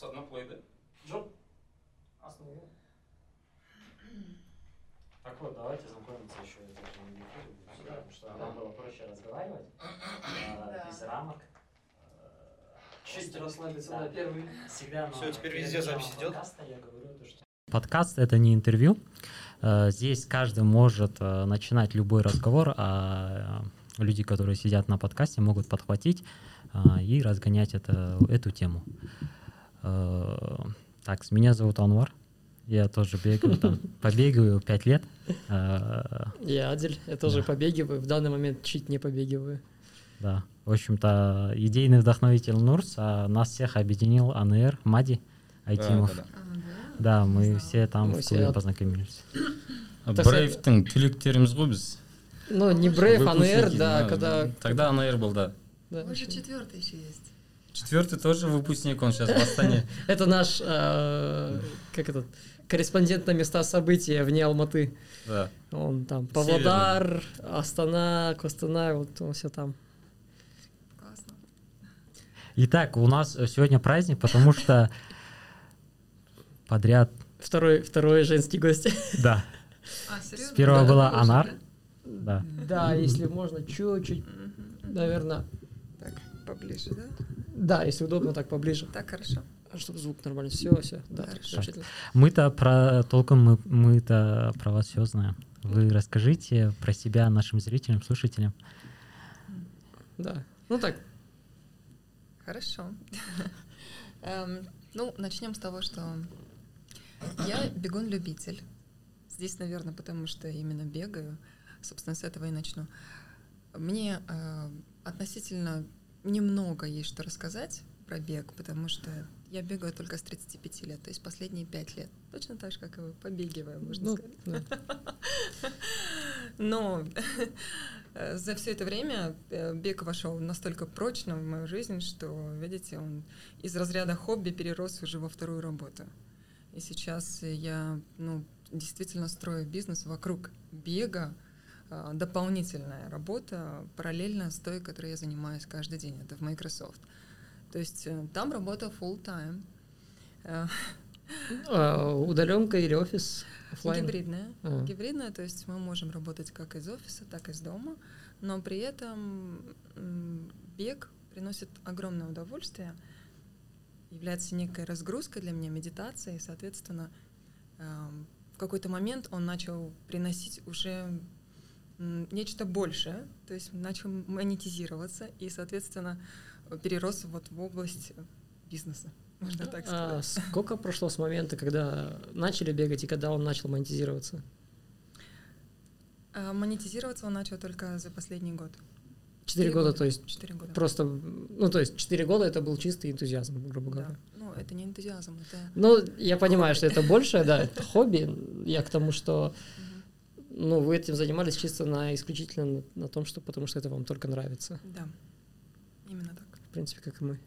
с одноплейда. Джоб основу. Так вот, давайте знакомиться еще будет, Да. потому что нам было проще разговаривать, а, без рамок. Чуть Просто, расслабиться да, на первый. Всегда Всё, на- теперь везде запись идет? подкаста я говорю то, что- Подкаст это не интервью. Э, Здесь каждый может э, начинать любой разговор, а э, люди, которые сидят на подкасте, могут подхватить э, и разгонять это, эту тему. Э, Так, меня зовут Анвар. Я тоже бегаю, там, побегаю 5 лет. Э, Я Адель, я тоже Да. побегиваю, в данный момент чуть не побегиваю. Да, в общем-то, идейный вдохновитель Нурс, а нас всех объединил АНР, Мади Айтимов. да. А, да? Да, Не мы знала. все там Мы в все клубе от- познакомились. Так брейвтің түлектеріміз ғой біз Ну, не Брейв, а НР, Выпускники, да, когда... тогда АНР был да да, Вы же еще. четвертый еще есть. четвертый тоже выпускник он сейчас в Астане Это наш, э, как этот, корреспондент на места события вне Алматы. да Он там Павлодар, Астана, Костана, вот он все там. Классно. Итак, у нас сегодня праздник, потому что подряд, Второй, второй женский гость. да, А, серьезно? С первого Да, была Анар. да? да. Если можно, чуть-чуть, наверное. Так, поближе, да? Да, если удобно, так поближе. Так, хорошо. Чтобы звук нормально. Все, все. Да, Хорошо. Мы-то про толком мы, мы-то про вас все знаем. Вы расскажите про себя нашим зрителям, слушателям. Да. Ну так, Хорошо. Эм, Ну, начнем с того, что я бегун-любитель. Здесь, наверное, потому что именно бегаю. Собственно, с этого и начну. Мне э, относительно немного есть что рассказать про бег, потому что я бегаю только с 35 лет, то есть последние 5 лет. Точно так же, как и вы, побегиваю, можно ну, сказать. да. Но э, за все это время э, бег вошел настолько прочно в мою жизнь, что, видите, он из разряда хобби перерос уже во вторую работу. И сейчас я ну, действительно строю бизнес вокруг бега, дополнительная работа параллельно с той, которой я занимаюсь каждый день, это в Microsoft. То есть э, там работа full time, э, А, удаленка или офис оффлайн? гибридная. А. Гибридная, то есть мы можем работать как из офиса, так и из дома, но при этом бег приносит огромное удовольствие, является некой разгрузкой для меня, медитацией, и, соответственно, эм, в какой-то момент он начал приносить уже нечто большее, то есть начал монетизироваться и, соответственно, перерос вот в область бизнеса, можно так А сказать. сколько прошло с момента, когда начали бегать и когда он начал монетизироваться? А монетизироваться он начал только за последний год. Четыре года, то есть Четыре года. просто, ну то есть четыре года это был чистый энтузиазм, грубо Да. говоря. Ну, это не энтузиазм, это... Ну, я понимаю, что это больше, да, это хобби. Я к тому, что Мгм ну, вы этим занимались чисто на исключительно на, на том, что потому что это вам только нравится. Да, именно так. В принципе, как и мы.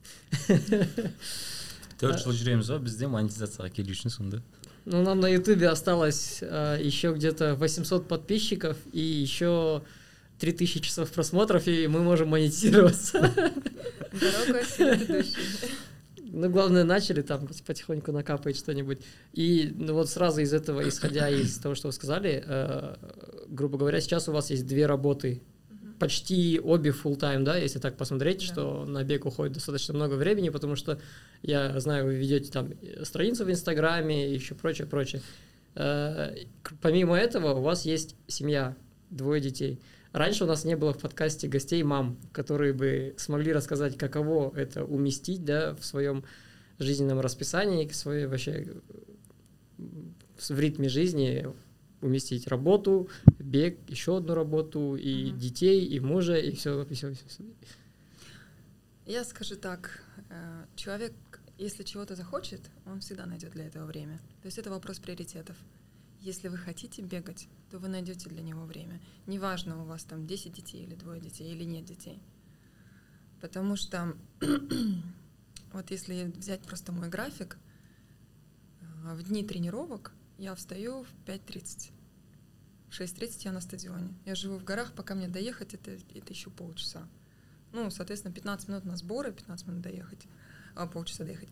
төрт жыл жүреміз ба бізде монетизацияға келу үшін сонда Ну, нам на Ютубе осталось э, еще где-то 800 подписчиков и еще 3000 часов просмотров, и мы можем монетизироваться. Дорога осилит идущий. Ну, главное, начали там потихоньку накапать что-нибудь. И ну, вот сразу из этого, исходя из того, что вы сказали, э, грубо говоря, сейчас у вас есть две работы, почти обе full time, да, если так посмотреть, Да. что на бег уходит достаточно много времени, потому что я знаю, вы ведете там страницу в Инстаграме и еще прочее, прочее. Э, Помимо этого, у вас есть семья, двое детей. Раньше у нас не было в подкасте гостей мам, которые бы смогли рассказать, каково это уместить, да, в своем жизненном расписании, в своей вообще в ритме жизни уместить работу, бег, еще одну работу, и Мгм. детей, и мужа, и все, и все, и все. Я скажу так, э, человек, если чего-то захочет, он всегда найдет для этого время. То есть это вопрос приоритетов. Если вы хотите бегать, то вы найдете для него время. Неважно, у вас там 10 детей или двое детей, или нет детей. Потому что вот если взять просто мой график, э, в дни тренировок я встаю в 5.30. В 6.30 я на стадионе. Я живу в горах, пока мне доехать, это, это еще полчаса. Ну, соответственно, 15 минут на сборы, 15 минут доехать, а, полчаса доехать.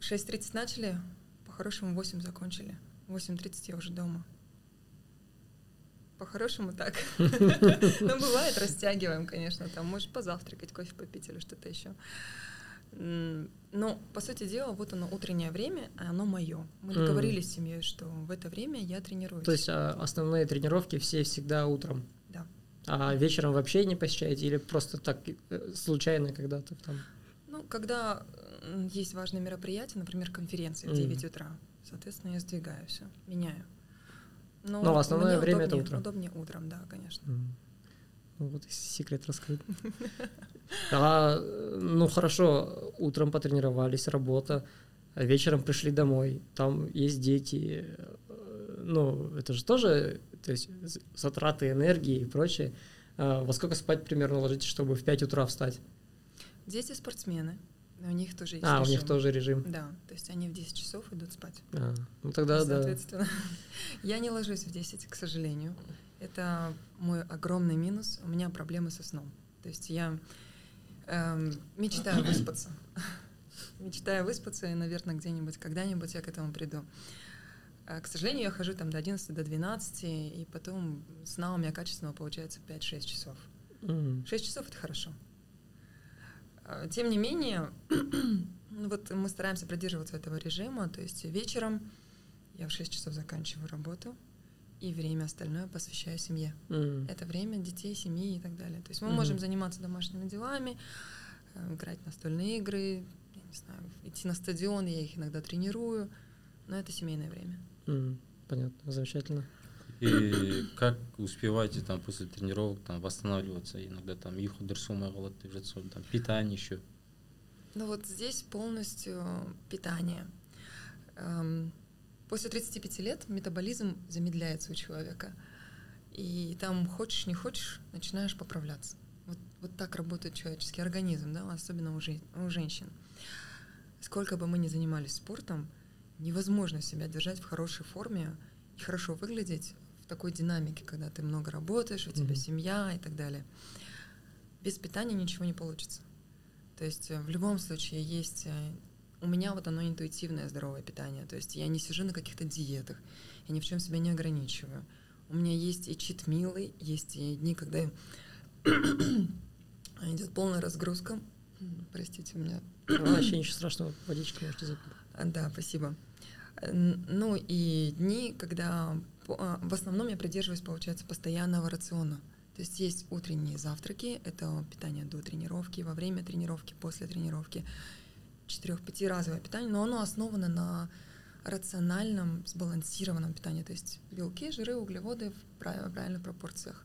6.30 начали, по-хорошему 8 закончили. В 8.30 я уже дома. По-хорошему так. Ну, бывает, растягиваем, конечно, там, может, позавтракать, кофе попить или что-то еще. Но, по сути дела, вот оно утреннее время, а оно мое. Мы договорились с семьей, что в это время я тренируюсь. То есть а, основные тренировки все всегда утром. Да. А вечером вообще не посещаете или просто так э, случайно когда-то там? Ну, когда есть важные мероприятия, например, конференции в Мгм. 9 утра, соответственно, я сдвигаю все, меняю. Но, Но основное время это удобнее- утром. Удобнее утром, да, конечно. М. Ну, вот секрет раскрыт. А, ну хорошо, утром потренировались, работа, вечером пришли домой, там есть дети, ну это же тоже, то есть затраты энергии и прочее. А во сколько спать примерно ложитесь, чтобы в 5 утра встать? Дети спортсмены, но у них тоже есть А, у них режим. тоже режим. Да, то есть они в 10 часов идут спать. А, ну тогда да. Соответственно, я не ложусь в 10, к сожалению. Это мой огромный минус. У меня проблемы со сном. То есть я эм, мечтаю выспаться. Мечтаю выспаться, и, наверное, где-нибудь, когда-нибудь я к этому приду. А, к сожалению, я хожу там до 11, до 12, и потом сна у меня качественного получается 5-6 часов. М. 6 часов это хорошо. А, Тем не менее, ну вот мы стараемся придерживаться этого режима, то есть вечером я в 6 часов заканчиваю работу, и время остальное посвящаю семье. М. Это время детей, семьи и так далее. То есть мы Мгм. можем заниматься домашними делами, э, играть в настольные игры, я не знаю, идти на стадион, я их иногда тренирую, но это семейное время. М. Понятно, замечательно. И как успеваете там после тренировок там восстанавливаться? Иногда там ұйқы дұрыс болмай қалады деп ғой там питание еще Ну вот здесь полностью питание. Эм, После 35 лет метаболизм замедляется у человека. И там хочешь, не хочешь, начинаешь поправляться. Вот, вот так работает человеческий организм, да, особенно у, у женщин. Сколько бы мы ни занимались спортом, невозможно себя держать в хорошей форме и хорошо выглядеть такой динамике, когда ты много работаешь, у тебя Мгм. семья и так далее. Без питания ничего не получится. То есть э, в любом случае есть... э, У меня вот оно интуитивное здоровое питание. То есть я не сижу на каких-то диетах, я ни в чем себя не ограничиваю. У меня есть и читмилы, есть и дни, когда идет полная разгрузка. Простите, у меня Вообще ничего страшного, водички можете запить. а, Да, спасибо. Ну и дни, когда в основном я придерживаюсь, получается, постоянного рациона. То есть есть утренние завтраки, это питание до тренировки, во время тренировки, после тренировки. Четырех-пяти разовое питание, но оно основано на рациональном, сбалансированном питании. То есть белки, жиры, углеводы в прав- правильных пропорциях.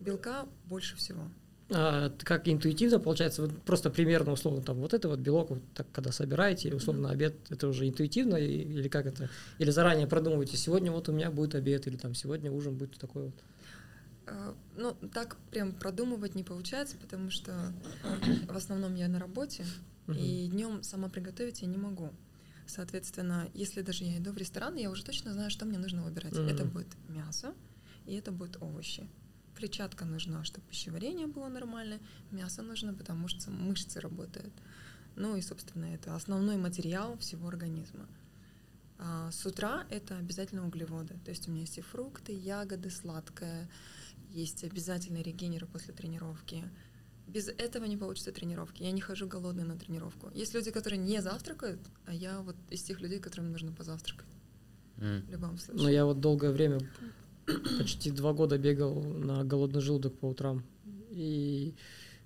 Белка больше всего. А, как интуитивно получается, вот просто примерно условно там вот это вот белок, вот так когда собираете, условно обед, это уже интуитивно или как это? Или заранее продумываете, сегодня вот у меня будет обед, или там сегодня ужин будет такой вот. А, Ну, так прям продумывать не получается, потому что в основном я на работе, и днем сама приготовить я не могу. Соответственно, если даже я иду в ресторан, я уже точно знаю, что мне нужно выбирать. Мгм. Это будет мясо, и это будут овощи. Клетчатка нужна, чтобы пищеварение было нормальное, мясо нужно, потому что мышцы работают. Ну и, собственно, это основной материал всего организма. А с утра это обязательно углеводы. То есть у меня есть и фрукты, ягоды, сладкое, есть обязательно регенеры после тренировки. Без этого не получится тренировки. Я не хожу голодной на тренировку. Есть люди, которые не завтракают, а я вот из тех людей, которым нужно позавтракать М. в любом случае. Но я вот долгое время, почти два года бегал на голодный желудок по утрам. И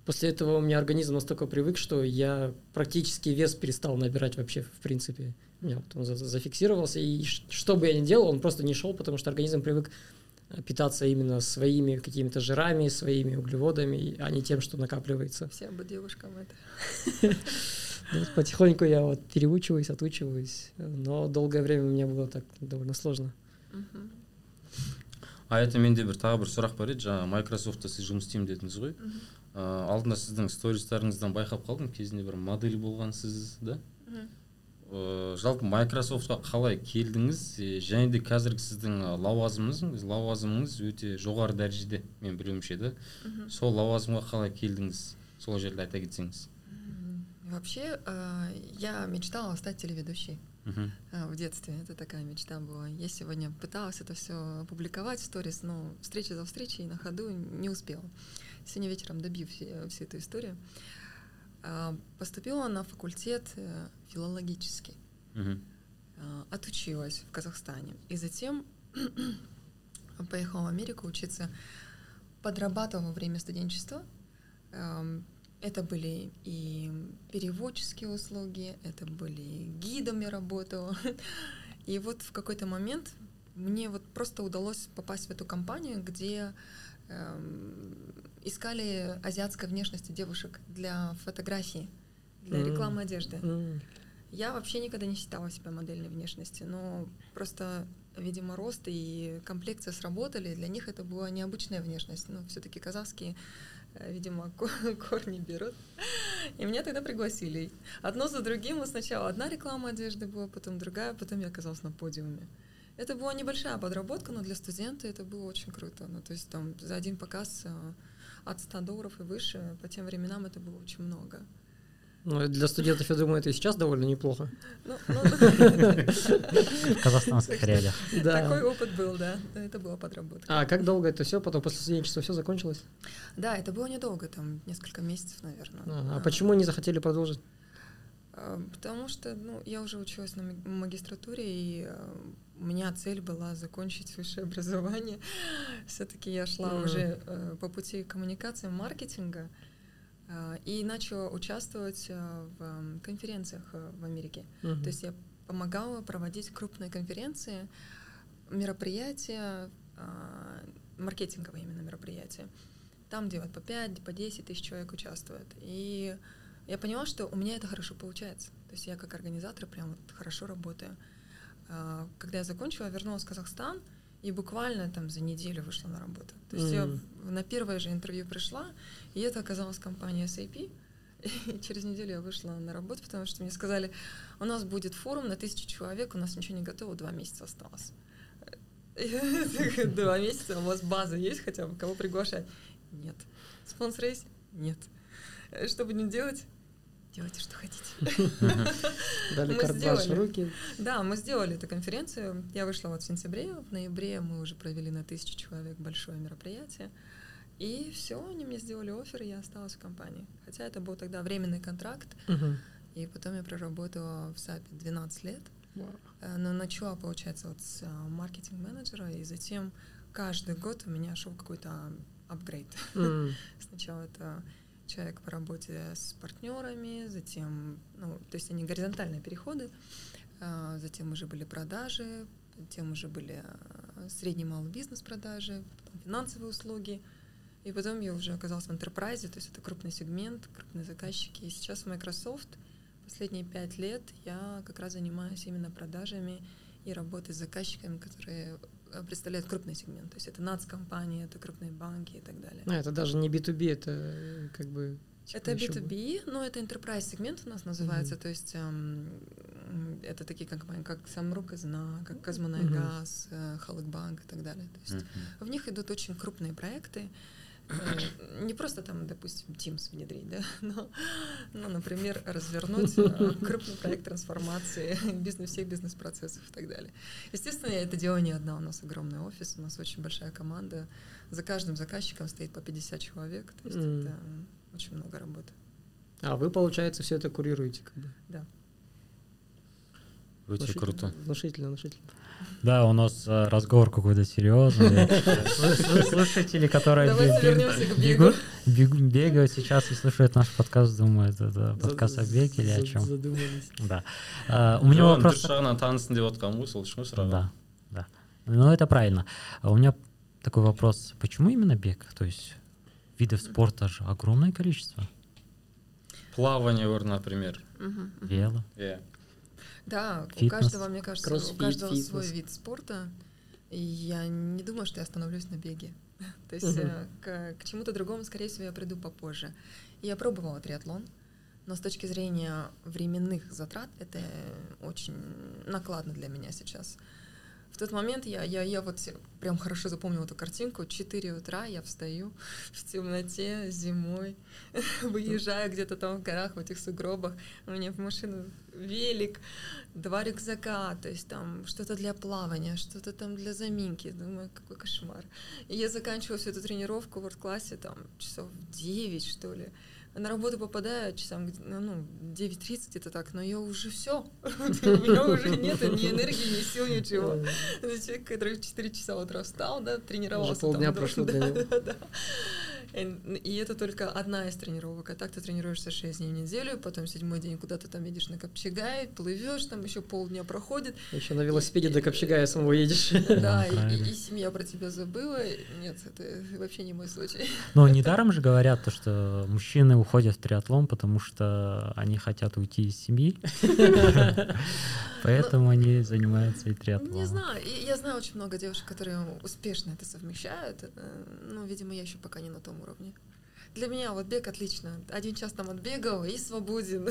после этого у меня организм настолько привык, что я практически вес перестал набирать вообще, в принципе. У меня вот он за- зафиксировался, и что бы я ни делал, он просто не шел, потому что организм привык э, питаться именно своими какими-то жирами, своими углеводами, а не тем, что накапливается. Всем бы девушкам это. Ну, вот потихоньку я вот переучиваюсь, отучиваюсь, но долгое время у меня было так довольно сложно. Мгм. А это менде бір тағы бір сұрақ бар еді. Жаңағы Microsoft та сіз жұмыс істеймін дедіңіз ғой. Ә, алдында сіздің стористарыңыздан байқап қалдым. Кезінде бір модель болғансыз да. Ә, жалпы Microsoft қа қалай келдіңіз? Және де қазіргі сіздің лауазымыңыз лауазымыңыз өте жоғары дәрежеде мен білуімше да? Сол лауазымға қалай келдіңіз? Сол жерде айта кетсеңіз. Вообще, я мечтала стать телеведущей. Э, в детстве. Это такая мечта была. Я сегодня пыталась это все опубликовать в сторис, но встреча за встречей на ходу не успела. Сегодня вечером добью все- всю эту историю. А, Поступила на факультет э, филологический. А, Отучилась в Казахстане. И затем поехала в Америку учиться. Подрабатывала во время студенчества. Это были и переводческие услуги, это были гидом я работала. И вот в какой-то момент мне вот просто удалось попасть в эту компанию, где эм, искали азиатской внешности девушек для фотографии, для М. рекламы одежды. М. Я вообще никогда не считала себя модельной внешности, но просто, видимо, рост и комплекция сработали. Для них это была необычная внешность. Но все-таки казахские, видимо, ко- корни берут. И меня тогда пригласили. Одно за другим. Вот Сначала одна реклама одежды была, потом другая, потом я оказалась на подиуме. Это была небольшая подработка, но для студента это было очень круто. Ну, то есть там за один показ э, от 100 долларов и выше, по тем временам это было очень много. Ну, для студентов, я думаю, это и сейчас довольно неплохо. Ну, ну, В казахстанских реалиях. Такой опыт был, да. Это была подработка. А как долго это все? Потом после студенчества все закончилось? Да, это было недолго, там несколько месяцев, наверное. А, почему не захотели продолжить? А, Потому что, ну, я уже училась на магистратуре, и э, у меня цель была закончить высшее образование. Все-таки я шла уже э, по пути коммуникации, маркетинга, и начала участвовать э, в м, конференциях э, в Америке. Мгм. То есть я помогала проводить крупные конференции, мероприятия, маркетинговые именно мероприятия. Там, где вот по 5, по 10 тысяч человек участвует. И я поняла, что у меня это хорошо получается. То есть я как организатор прям вот хорошо работаю. Когда я закончила, вернулась в Казахстан, и буквально там за неделю вышла на работу. То есть я Мгм. в- на первое же интервью пришла, и это оказалась компания SAP. И через неделю я вышла на работу, потому что мне сказали, у нас будет форум на тысячу человек, у нас ничего не готово, два месяца осталось. Я Два месяца, у вас база есть хотя бы, кого приглашать? Нет. Спонсор есть? Нет. Э, Что будем делать? Делайте, что хотите. Дали в сделали. руки. Да, мы сделали эту конференцию. Я вышла вот в сентябре, в ноябре мы уже провели на тысячу человек большое мероприятие. И все, они мне сделали офер, и я осталась в компании. Хотя это был тогда временный контракт, и потом я проработала в САПе 12 лет. Э, Но начала, получается, вот с а, маркетинг-менеджера, и затем каждый год у меня шел какой-то апгрейд. М. Сначала это человек по работе с партнерами, затем, ну, то есть они горизонтальные переходы, а, затем уже были продажи, затем уже были а, средний малый бизнес продажи, финансовые услуги, и потом я уже оказалась в enterprise, то есть это крупный сегмент, крупные заказчики. И сейчас в Microsoft последние пять лет я как раз занимаюсь именно продажами и работой с заказчиками, которые представляют крупный сегмент. То есть это НАЦ-компании, это крупные банки и так далее. А, это даже не B2B, это э, как бы... типа Это ещё B2B, но это enterprise сегмент у нас называется, Мгм. то есть эм, это такие компании, как Самрук Казна, как Мгм. Казмунайгаз, э, Халыкбанк и так далее. То есть Мгм. в них идут очень крупные проекты. Э, Не просто там, допустим, Teams внедрить, да, но, но например, развернуть э, крупный проект трансформации бизнес, всех бизнес-процессов и так далее. Естественно, я это делаю не одна, у нас огромный офис, у нас очень большая команда. За каждым заказчиком стоит по 50 человек, то есть М. это очень много работы. А вы, получается, все это курируете, как бы. Да. Внушительно, круто. Внушительно, внушительно. Да, у нас э, разговор какой-то серьезный. Слушатели, которые бегут, бегу- бегают сейчас и слушают наш подкаст, думают, это подкаст о беге или о чем. Задумались. Да. А, У меня вопрос... Да, да. Ну, это правильно. А у меня такой вопрос. Почему именно бег? То есть видов спорта же огромное количество. плавание например. Вело. иә Да, у Фитнес. каждого, мне кажется, Кроссфит, у каждого фитнес. свой вид спорта. И я не думаю, что я остановлюсь на беге. То есть э, к, к чему-то другому, скорее всего, я приду попозже. И я пробовала триатлон, но с точки зрения временных затрат это очень накладно для меня сейчас. В тот момент я, я, я вот прям хорошо запомнила эту картинку. 4 утра я встаю в темноте зимой, выезжаю где-то там в горах, в этих сугробах. У меня в машину велик, два рюкзака, то есть там что-то для плавания, что-то там для заминки. Думаю, какой кошмар. И я заканчивала всю эту тренировку в классе там часов 9, что ли. На работу попадаю часам ну, ну, 9.30 где-то так, но я уже все. У меня уже нет ни энергии, ни сил, ничего. Человек, который в 4 часа утра встал, да, тренировался. там, полдня прошло для него. И и это только одна из тренировок. А так ты тренируешься 6 дней в неделю, потом седьмой день куда-то там едешь на Копчегай, плывешь, там еще полдня проходит. Еще на велосипеде до Копчегая самого едешь. Да, и- и, и семья про тебя забыла. Нет, это вообще не мой случай. Но недаром же говорят, то, что мужчины уходят в триатлон, потому что они хотят уйти из семьи. Поэтому они занимаются и Не триатлоном. знаю. И я знаю очень много девушек, которые успешно это совмещают. Э, Ну, видимо, я еще пока не на том уровне. Для меня вот бег отлично. Один час там отбегал и свободен.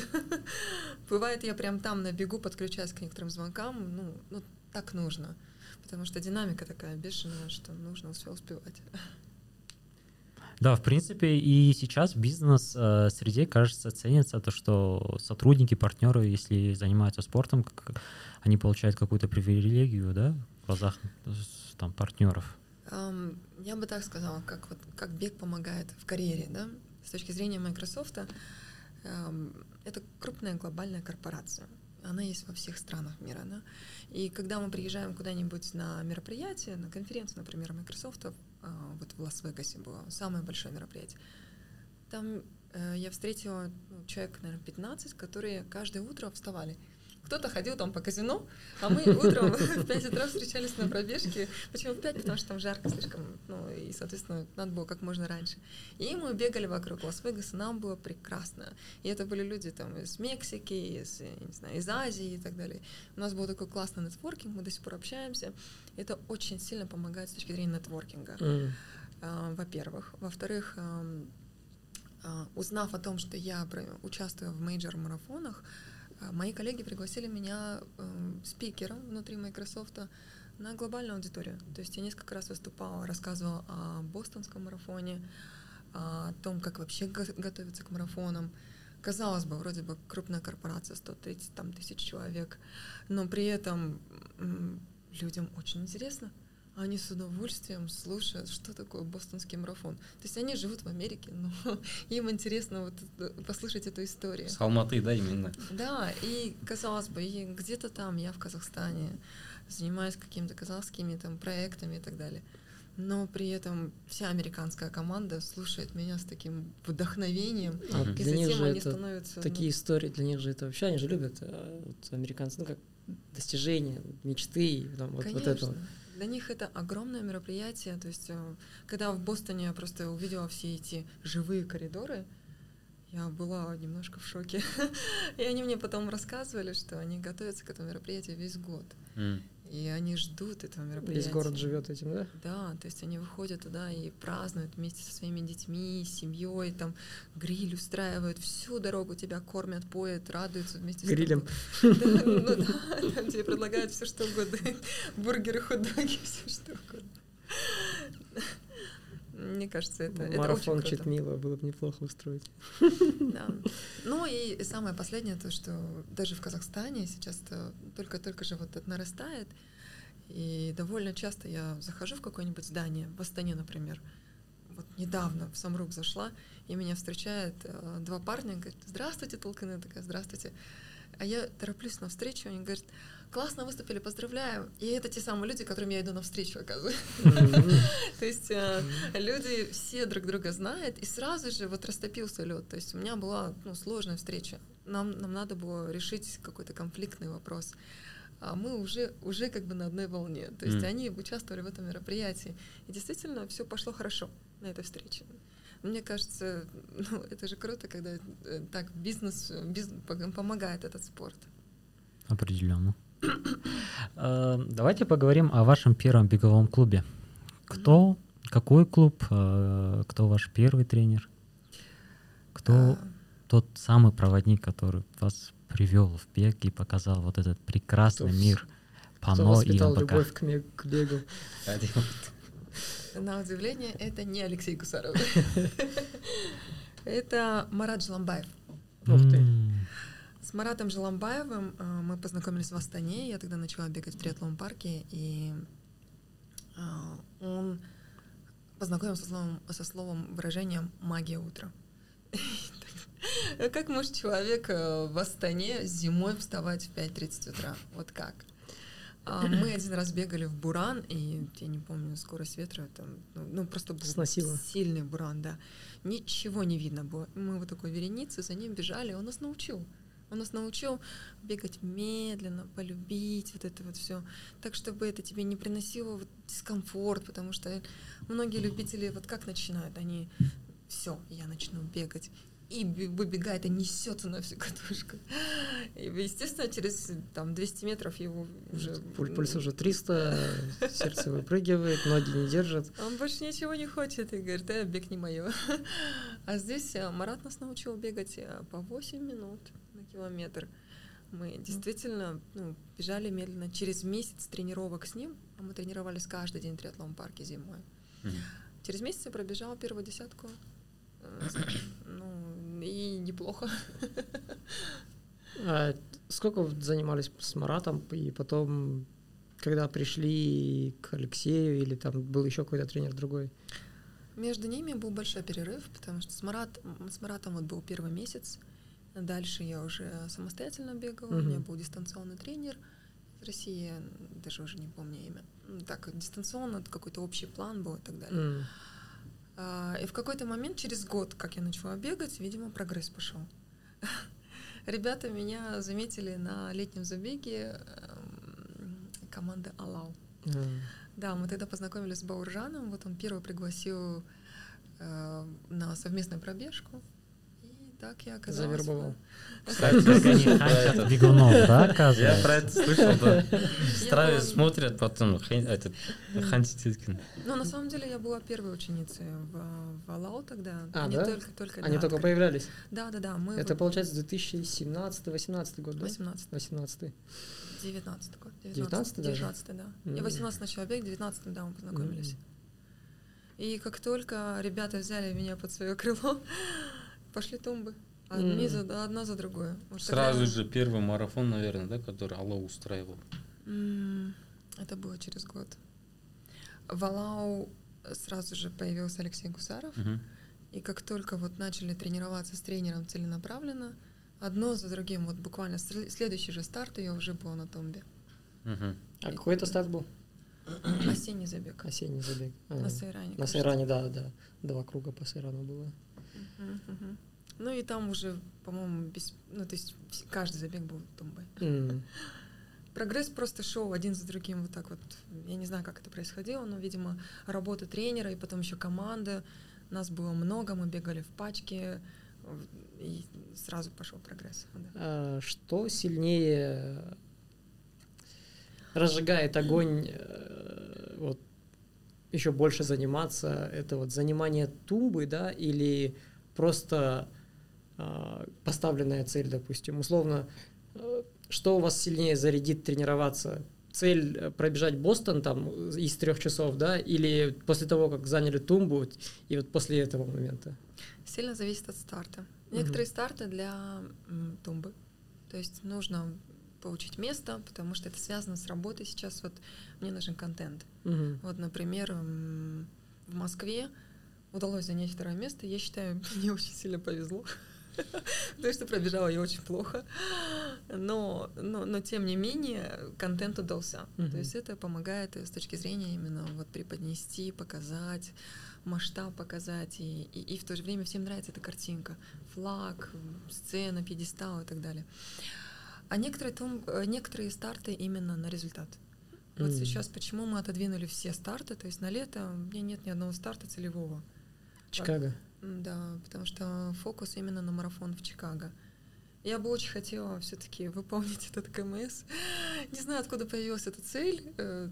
Бывает, я прям там на бегу подключаюсь к некоторым звонкам. Ну, ну так нужно. Потому что динамика такая бешеная, что нужно все успевать. Да, в принципе, и сейчас в бизнес-среде, кажется, ценится то, что сотрудники, партнеры, если занимаются спортом, они получают какую-то привилегию, да, в глазах с- там, партнеров. Я бы так сказала, как, вот, как бег помогает в карьере, да, с точки зрения Microsoft, это крупная глобальная корпорация. Она есть во всех странах мира, да. И когда мы приезжаем куда-нибудь на мероприятие, на конференцию, например, Microsoft, а, вот в Лас-Вегасе было самое большое мероприятие, там э, я встретила ну, человек, наверное, 15, которые каждое утро вставали. Кто-то ходил там по казино, а мы утром в 5 утра встречались на пробежке. Почему в 5? Потому что там жарко слишком, ну и, соответственно, надо было как можно раньше. И мы бегали вокруг Лас-Вегаса, нам было прекрасно. И это были люди там из Мексики, из, не знаю, из Азии и так далее. У нас был такой классный нетворкинг, мы до сих пор общаемся. Это очень сильно помогает с точки зрения нетворкинга а, во-первых. Во-вторых, а, узнав о том, что я участвую в мейджор-марафонах, мои коллеги пригласили меня эм, спикером внутри Microsoft на глобальную аудиторию. То есть я несколько раз выступала, рассказывала о бостонском марафоне, о том, как вообще го- готовиться к марафонам. Казалось бы, вроде бы крупная корпорация, 130 там, тысяч человек, но при этом людям очень интересно. Они с удовольствием слушают, что такое бостонский марафон. То есть они живут в Америке, но им интересно вот это- послушать эту историю. с алматы да именно Да, и казалось бы, и где-то там я в Казахстане занимаюсь какими-то казахскими там проектами и так далее. Но при этом вся американская команда слушает меня с таким вдохновением, А и для них затем же они это становятся... ну, такие истории, для них же это вообще, они же любят э, вот американцы, ну как достижения, мечты, там, вот, вот это. вот. Конечно. Для них это огромное мероприятие. То есть, э, когда в Бостоне я просто увидела все эти живые коридоры, я была немножко в шоке. И они мне потом рассказывали, что они готовятся к этому мероприятию весь год. И они ждут этого мероприятия. Весь город живет этим, да? Да, то есть они выходят туда и празднуют вместе со своими детьми, семьей, там гриль устраивают, всю дорогу тебя кормят, поят, радуются вместе Грилем. с. Да, ну да, там тебе предлагают все что угодно. Бургеры, хот-доги, все что угодно. Мне кажется, это, это Марафон очень чуть круто. мило, было бы неплохо устроить. Да. Ну и самое последнее, то, что даже в Казахстане сейчас это только-только же вот это нарастает. И довольно часто я захожу в какое-нибудь здание, в Астане, например. Вот недавно в Самрук зашла, и меня встречают э, два парня, говорят, здравствуйте, Толканы, я такая, здравствуйте. А я тороплюсь навстречу, они говорят, классно выступили, поздравляю. И это те самые люди, которым я иду навстречу, оказывается. То есть э, люди все друг друга знают, и сразу же вот растопился лед. То есть у меня была ну, сложная встреча. Нам, надо было решить какой-то конфликтный вопрос. А мы уже, уже как бы на одной волне. То есть Мгм. они участвовали в этом мероприятии. И действительно все пошло хорошо на этой встрече. Мне кажется, ну, это же круто, когда э, так бизнес, э, биз- пог- помогает этот спорт. Определенно. Э, Давайте поговорим о вашем первом беговом клубе. Кто, какой клуб, э, кто ваш первый тренер, кто А, тот самый проводник, который вас привел в бег и показал вот этот прекрасный Кто мир пано и МБК. любовь к бегу? На удивление, это не Алексей Гусаров. Это Марат Жламбаев. Ух ты. С Маратом Желамбаевым э, мы познакомились в Астане. Я тогда начала бегать в триатлон парке, и э, он познакомился со словом, со словом выражением «магия утра». Как может человек э, в Астане зимой вставать в 5.30 утра? Вот как? А Мы один раз бегали в Буран, и я не помню, скорость ветра там, ну, ну, просто был Сносило. сильный буран, да. Ничего не видно было. Мы вот такой вереницы за ним бежали, он нас научил. Он нас научил бегать медленно, полюбить вот это вот все, так чтобы это тебе не приносило вот дискомфорт, потому что многие любители вот как начинают, они все, я начну бегать, и бе- выбегает, и несется на всю катушку. И, естественно, через там 200 метров его уже... Пуль- Пульс уже 300, сердце выпрыгивает, ноги не держат. Он больше ничего не хочет и говорит, да, бег не мое. А здесь э, Марат нас научил бегать э, по 8 минут на километр. Мы действительно ну, бежали медленно. Через месяц тренировок с ним, а мы тренировались каждый день в триатлон парке зимой. Через месяц я пробежала первую десятку. И неплохо. А сколько вы занимались с Маратом, и потом, когда пришли к Алексею, или там был еще какой-то тренер другой? Между ними был большой перерыв, потому что с, Марат, с Маратом вот был первый месяц. Дальше я уже самостоятельно бегала, у меня был дистанционный тренер из России, я даже уже не помню имя. Так, дистанционно какой-то общий план был и так далее. М. А, И в какой-то момент, через год, как я начала бегать, видимо, прогресс пошел. Ребята меня заметили на летнем забеге эм, команды Алау. Да, мы тогда познакомились с Бауржаном, вот он первый пригласил э, на совместную пробежку. Так я оказалась... Завербовал. Кстати, бегунов, да, Я оказывается? про это слышал, да. Страве смотрят, потом этот хантить еткін. Ну, на самом деле, я была первой ученицей в, Алау тогда. А, да? только, только, Они только появлялись. Да, да, да. Мы Это получается 2017-18 год, да? 18 18 19 год. 19 даже? 19 да. Я М. 18 начала бегать, 19 да, мы познакомились. И как только ребята взяли меня под свое крыло, пошли тумбы. Одни М. за, одна за другой. Вот Сразу тогда- же первый марафон, наверное, да, который Алла устраивал. М, Это было через год. В Алау сразу же появился Алексей Гусаров. Мгм. И как только вот начали тренироваться с тренером целенаправленно, одно за другим, вот буквально сл- следующий же старт, и я уже была на тумбе. Мгм. А какой это старт был? Осенний забег. Осенний забег. А, На Сайране. На. Сайране, да, да. Два круга по Сайрану было. Ну и там уже, по-моему, без, ну то есть каждый забег был тумбой. М. Прогресс просто шел один за другим вот так вот. Я не знаю, как это происходило, но, видимо, работа тренера и потом еще команда. Нас было много, мы бегали в пачке, в- и сразу пошел прогресс. да. А Что сильнее разжигает огонь э, вот еще больше заниматься? Это вот занимание тумбы, да, или просто а, поставленная цель, допустим, условно, э, что у вас сильнее зарядит тренироваться? Цель э, пробежать Бостон там из трех часов, да, или после того, как заняли тумбу, и вот после этого момента? Сильно зависит от старта. Некоторые старты для м, тумбы. То есть нужно получить место, потому что это связано с работой. Сейчас вот мне нужен контент. Мгм. Вот, например, в Москве удалось занять второе место. Я считаю, мне очень сильно повезло. Потому что пробежала я очень плохо. Но, но, но тем не менее, контент удался. Мгм. То есть это помогает с точки зрения именно вот преподнести, показать, масштаб показать. И, и, и в то же время всем нравится эта картинка. Флаг, сцена, пьедестал и так далее. А некоторые, э, некоторые старты именно на результат. Вот М. сейчас почему мы отодвинули все старты, то есть на лето у меня нет ни одного старта целевого. Чикаго. Да, потому что фокус именно на марафон в Чикаго. Я бы очень хотела все-таки выполнить этот КМС. Не знаю, откуда появилась эта цель. э,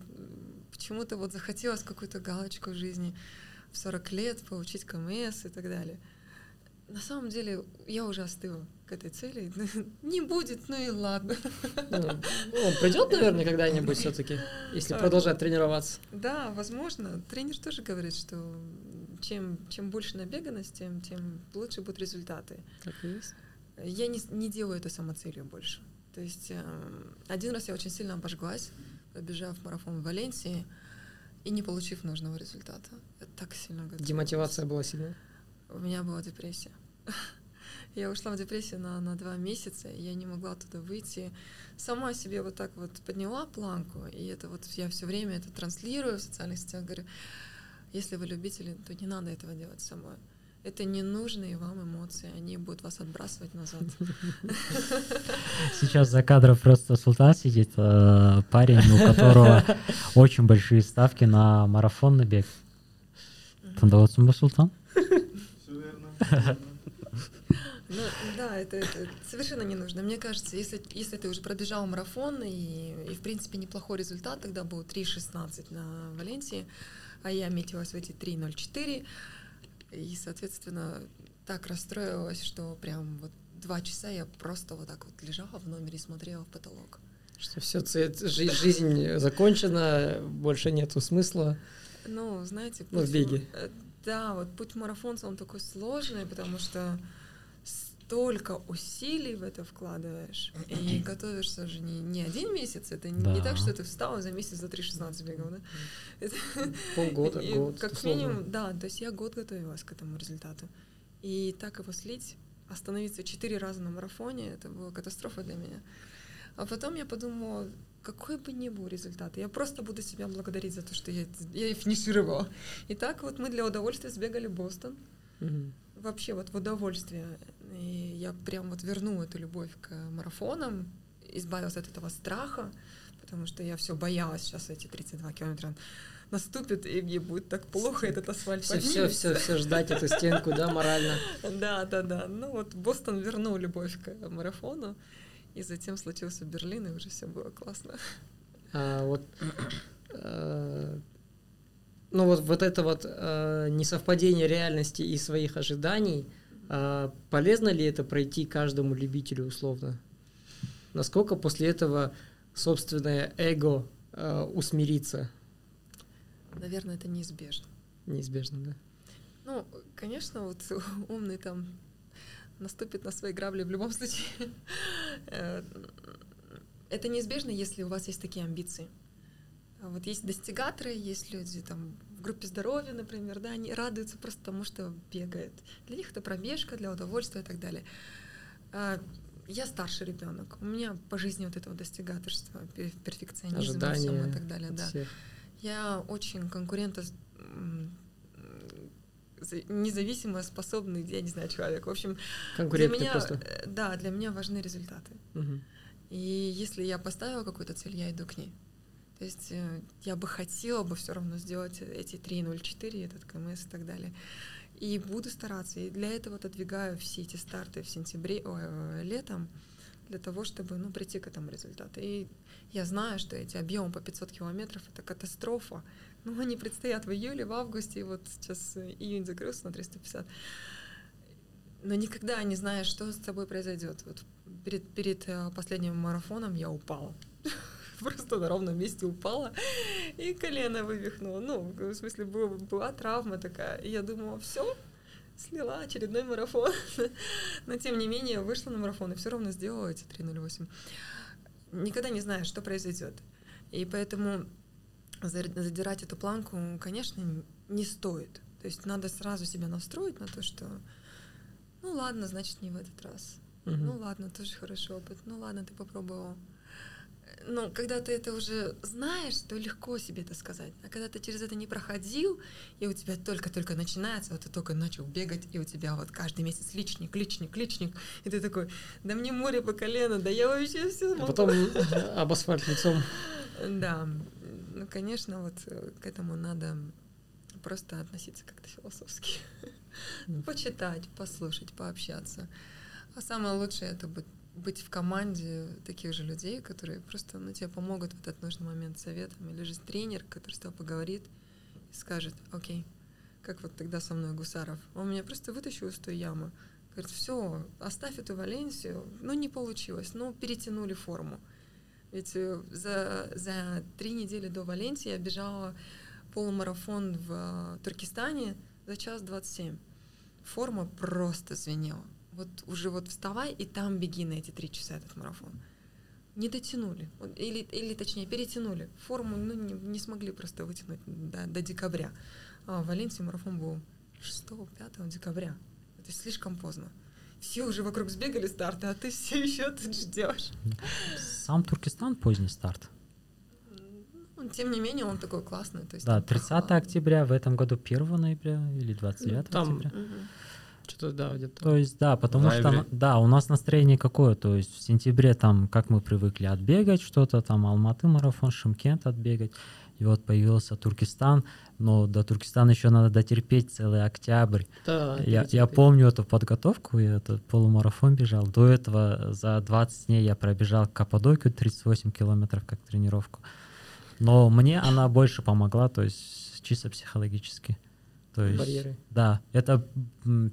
Почему-то вот захотелось какую-то галочку в жизни в 40 лет получить КМС и так далее. На самом деле, я уже остыла к этой цели. Не будет, ну и ладно. Ну, он придет, наверное, когда-нибудь все-таки, если продолжать тренироваться. Да, возможно. Тренер тоже говорит, что чем, чем больше набеганность, тем, тем лучше будут результаты. Так есть. Я не, не делаю это самоцелью больше. То есть э, один раз я очень сильно обожглась, побежав марафон в Валенсии и не получив нужного результата. Я так сильно готова. Демотивация была сильная? У меня была депрессия. Я ушла в депрессию на, на два месяца, и я не могла туда выйти. Сама себе вот так вот подняла планку, и это вот я все время это транслирую в социальных сетях, говорю, если вы любители, то не надо этого делать самой. Это ненужные вам эмоции, они будут вас отбрасывать назад. Сейчас за кадром просто Султан сидит, э, парень, у которого очень большие ставки на марафонный бег. Ба Султан? Все верно. Ну, да, это, это совершенно не нужно. Мне кажется, если, если ты уже пробежал марафон и, и, в принципе, неплохой результат, тогда был 3.16 на Валенсии, а я метилась в эти 3.04, и, соответственно, так расстроилась, что прям вот два часа я просто вот так вот лежала в номере и смотрела в потолок. Что все, жизнь закончена, больше нету смысла. Ну, знаете, ну, в беге. Э, да, вот путь марафонца, он такой сложный, потому что столько усилий в это вкладываешь и готовишься же не, не один месяц, это не, Да. не так, что ты встал и за месяц за 3.16 бегал, да? Это- Полгода, и год. Как это сложно. минимум, да, то есть я год готовилась к этому результату. И так его слить, остановиться четыре раза на марафоне, это была катастрофа для меня. А потом я подумала, какой бы ни был результат, я просто буду себя благодарить за то, что я, я финишировала. И так вот мы для удовольствия сбегали Бостон Мгм. вообще вот в удовольствие. И я прям вот верну эту любовь к марафонам, избавилась от этого страха, потому что я все боялась сейчас эти 32 километра наступит, и мне будет так плохо этот асфальт Все, все, все, все ждать эту стенку, да, морально. Да, да, да. Ну вот Бостон вернул любовь к марафону, и затем случился Берлин, и уже все было классно. А, вот, э, ну вот, вот это вот э, несовпадение реальности и своих ожиданий, э, полезно ли это пройти каждому любителю условно? Насколько после этого собственное эго э, усмирится? Наверное, это неизбежно. Неизбежно, да? Ну, конечно, вот умный там наступит на свои грабли в любом случае. Э, Это неизбежно, если у вас есть такие амбиции. А Вот есть достигаторы, есть люди там в группе здоровья, например, да, они радуются просто тому, что бегают. Для них это пробежка, для удовольствия и так далее. А Я старший ребенок, у меня по жизни вот этого достигаторства, пер- перфекционизма Ожидания и так далее, да. всех. Я очень конкурента независимо способный, я не знаю, человек. В общем, для меня, просто. э, да, для меня важны результаты. Мгм. И если я поставила какую-то цель, я иду к ней. То есть э, я бы хотела бы все равно сделать эти 3.04, этот КМС и так далее. И буду стараться. И для этого отодвигаю все эти старты в сентябре, ой, э, летом, для того, чтобы ну, прийти к этому результату. И я знаю, что эти объемы по 500 километров — это катастрофа. Но они предстоят в июле, в августе, и вот сейчас э, июнь закрылся на 350. Но никогда не знаешь, что с тобой произойдет. Вот перед, перед последним марафоном я упала. Просто на ровном месте упала и колено вывихнула. Ну, в смысле, была, была травма такая. И я думала, все, слила очередной марафон. Но тем не менее, вышла на марафон и все равно сделала эти 3.08. Никогда не знаешь, что произойдет. И поэтому за- задирать эту планку, конечно, не стоит. То есть надо сразу себя настроить на то, что ну ладно, значит, не в этот раз. Мгм. Ну ладно, тоже хороший опыт. Ну ладно, ты попробовал. Ну, когда ты это уже знаешь, то легко себе это сказать. А когда ты через это не проходил, и у тебя только-только начинается, вот ты только начал бегать, и у тебя вот каждый месяц личник, личник, личник, и ты такой, да мне море по колено, да я вообще все А потом об асфальт лицом. Да, ну, конечно, вот э, к этому надо просто относиться как-то философски. Почитать, послушать, пообщаться. А самое лучшее это быть, быть в команде таких же людей, которые просто ну, тебе помогут в этот нужный момент советом. Или же тренер, который с тобой поговорит и скажет, окей, как вот тогда со мной Гусаров. Он меня просто вытащил из той ямы. Говорит, все, оставь эту Валенсию. Ну, не получилось. Ну, перетянули форму. Ведь э, за, за три недели до Валенсии я бежала полумарафон в э, Туркестане за час 27. Форма просто звенела. Вот уже вот вставай и там беги на эти три часа этот марафон. Не дотянули. Или, или точнее, перетянули. Форму ну, не, не смогли просто вытянуть до, до декабря. А в Валенсии марафон был 6-5 декабря. Это слишком поздно. Все уже вокруг сбегали старты, а ты все еще тут ждешь. Сам Туркестан поздний старт. Ну, Тем не менее, он такой классный. То есть Да, там 30 прохладно. октября, в этом году 1 ноября или 29 Там октября. Мгм. Что-то, да, где-то. То есть, да, потому что, да, у нас настроение какое, то есть в сентябре там, как мы привыкли, отбегать что-то, там Алматы марафон, Шымкент отбегать, и вот появился Туркестан, но до Туркестана еще надо дотерпеть целый октябрь. Да, Я, я помню эту подготовку, я этот полумарафон бежал. До этого за 20 дней я пробежал Каппадокию 38 километров как тренировку. Но мне она больше помогла, то есть чисто психологически. То есть, Барьеры. Да, это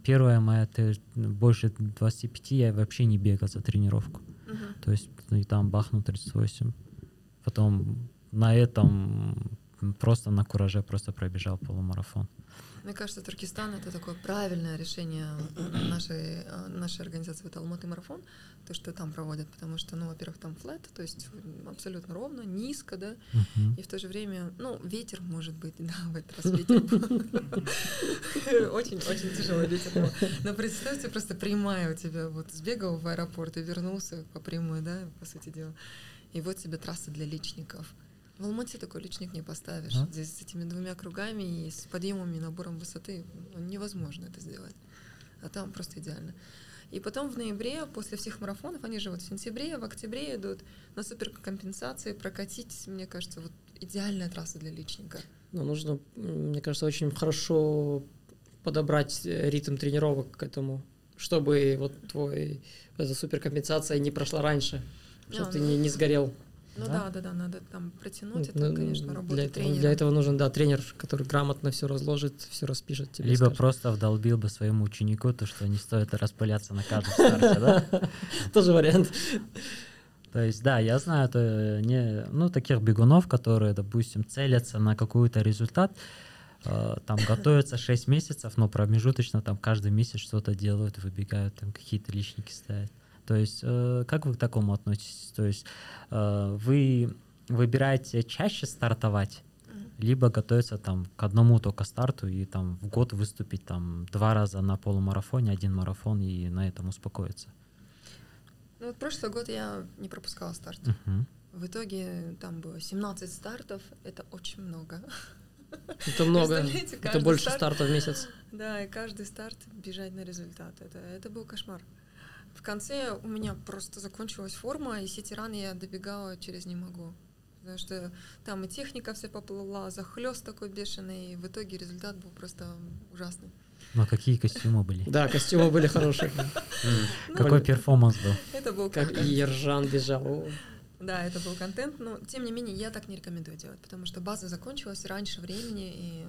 первая моя, больше 25 я вообще не бегал за тренировку. Мгм. То есть ну, и там бахнул 38. Потом на этом просто на кураже просто пробежал полумарафон. Мне кажется, Туркестан это такое правильное решение нашей, нашей организации вот Алматы марафон, то, что там проводят, потому что, ну, во-первых, там флет, то есть абсолютно ровно, низко, да, Мгм. и в то же время, ну, ветер может быть, да, в этот раз ветер был. Очень-очень тяжелый ветер был. Но представьте, просто прямая у тебя, вот сбегал в аэропорт и вернулся по прямой, да, по сути дела. И вот тебе трасса для личников. В Алмате такой личник не поставишь. Да? Здесь с этими двумя кругами и с подъемами и набором высоты ну, невозможно это сделать. А там просто идеально. И потом в ноябре, после всех марафонов, они же вот в сентябре, в октябре идут на суперкомпенсации прокатить, мне кажется, вот идеальная трасса для личника. Но нужно, мне кажется, очень хорошо подобрать э, ритм тренировок к этому, чтобы вот твой эта суперкомпенсация не прошла раньше, чтобы А, ты ну, не, не сгорел. Ну Да? да, да, да, надо там протянуть, это, Ну, конечно, для работа этого, тренера. для этого нужен, да, тренер, который грамотно все разложит, все распишет тебе. Либо скажет. просто вдолбил бы своему ученику то, что не стоит распыляться на каждом старте, да? Тоже вариант. То есть, да, я знаю, это не, ну, таких бегунов, которые, допустим, целятся на какой-то результат, э, там готовятся 6 месяцев, но промежуточно там каждый месяц что-то делают, выбегают, там какие-то личники ставят. То есть, э, как вы к такому относитесь? То есть, э, вы выбираете чаще стартовать, либо готовиться там к одному только старту и там в год выступить там два раза на полумарафоне, один марафон и на этом успокоиться. Ну вот прошлый год я не пропускала старт. Мгм. В итоге там было 17 стартов, это очень много. Это много. Это больше старт- стартов в месяц. Да, и каждый старт бежать на результат. Это, это был кошмар. В конце у меня просто закончилась форма, и сетиран я добегала через не могу. Потому что там и техника вся поплыла, захлест такой бешеный, и в итоге результат был просто ужасный. Но какие костюмы были? Да, костюмы были хорошие. М. Какой перформанс был? Это был Как контент. и Ержан бежал. Да, это был контент, но тем не менее я так не рекомендую делать, потому что база закончилась раньше времени, и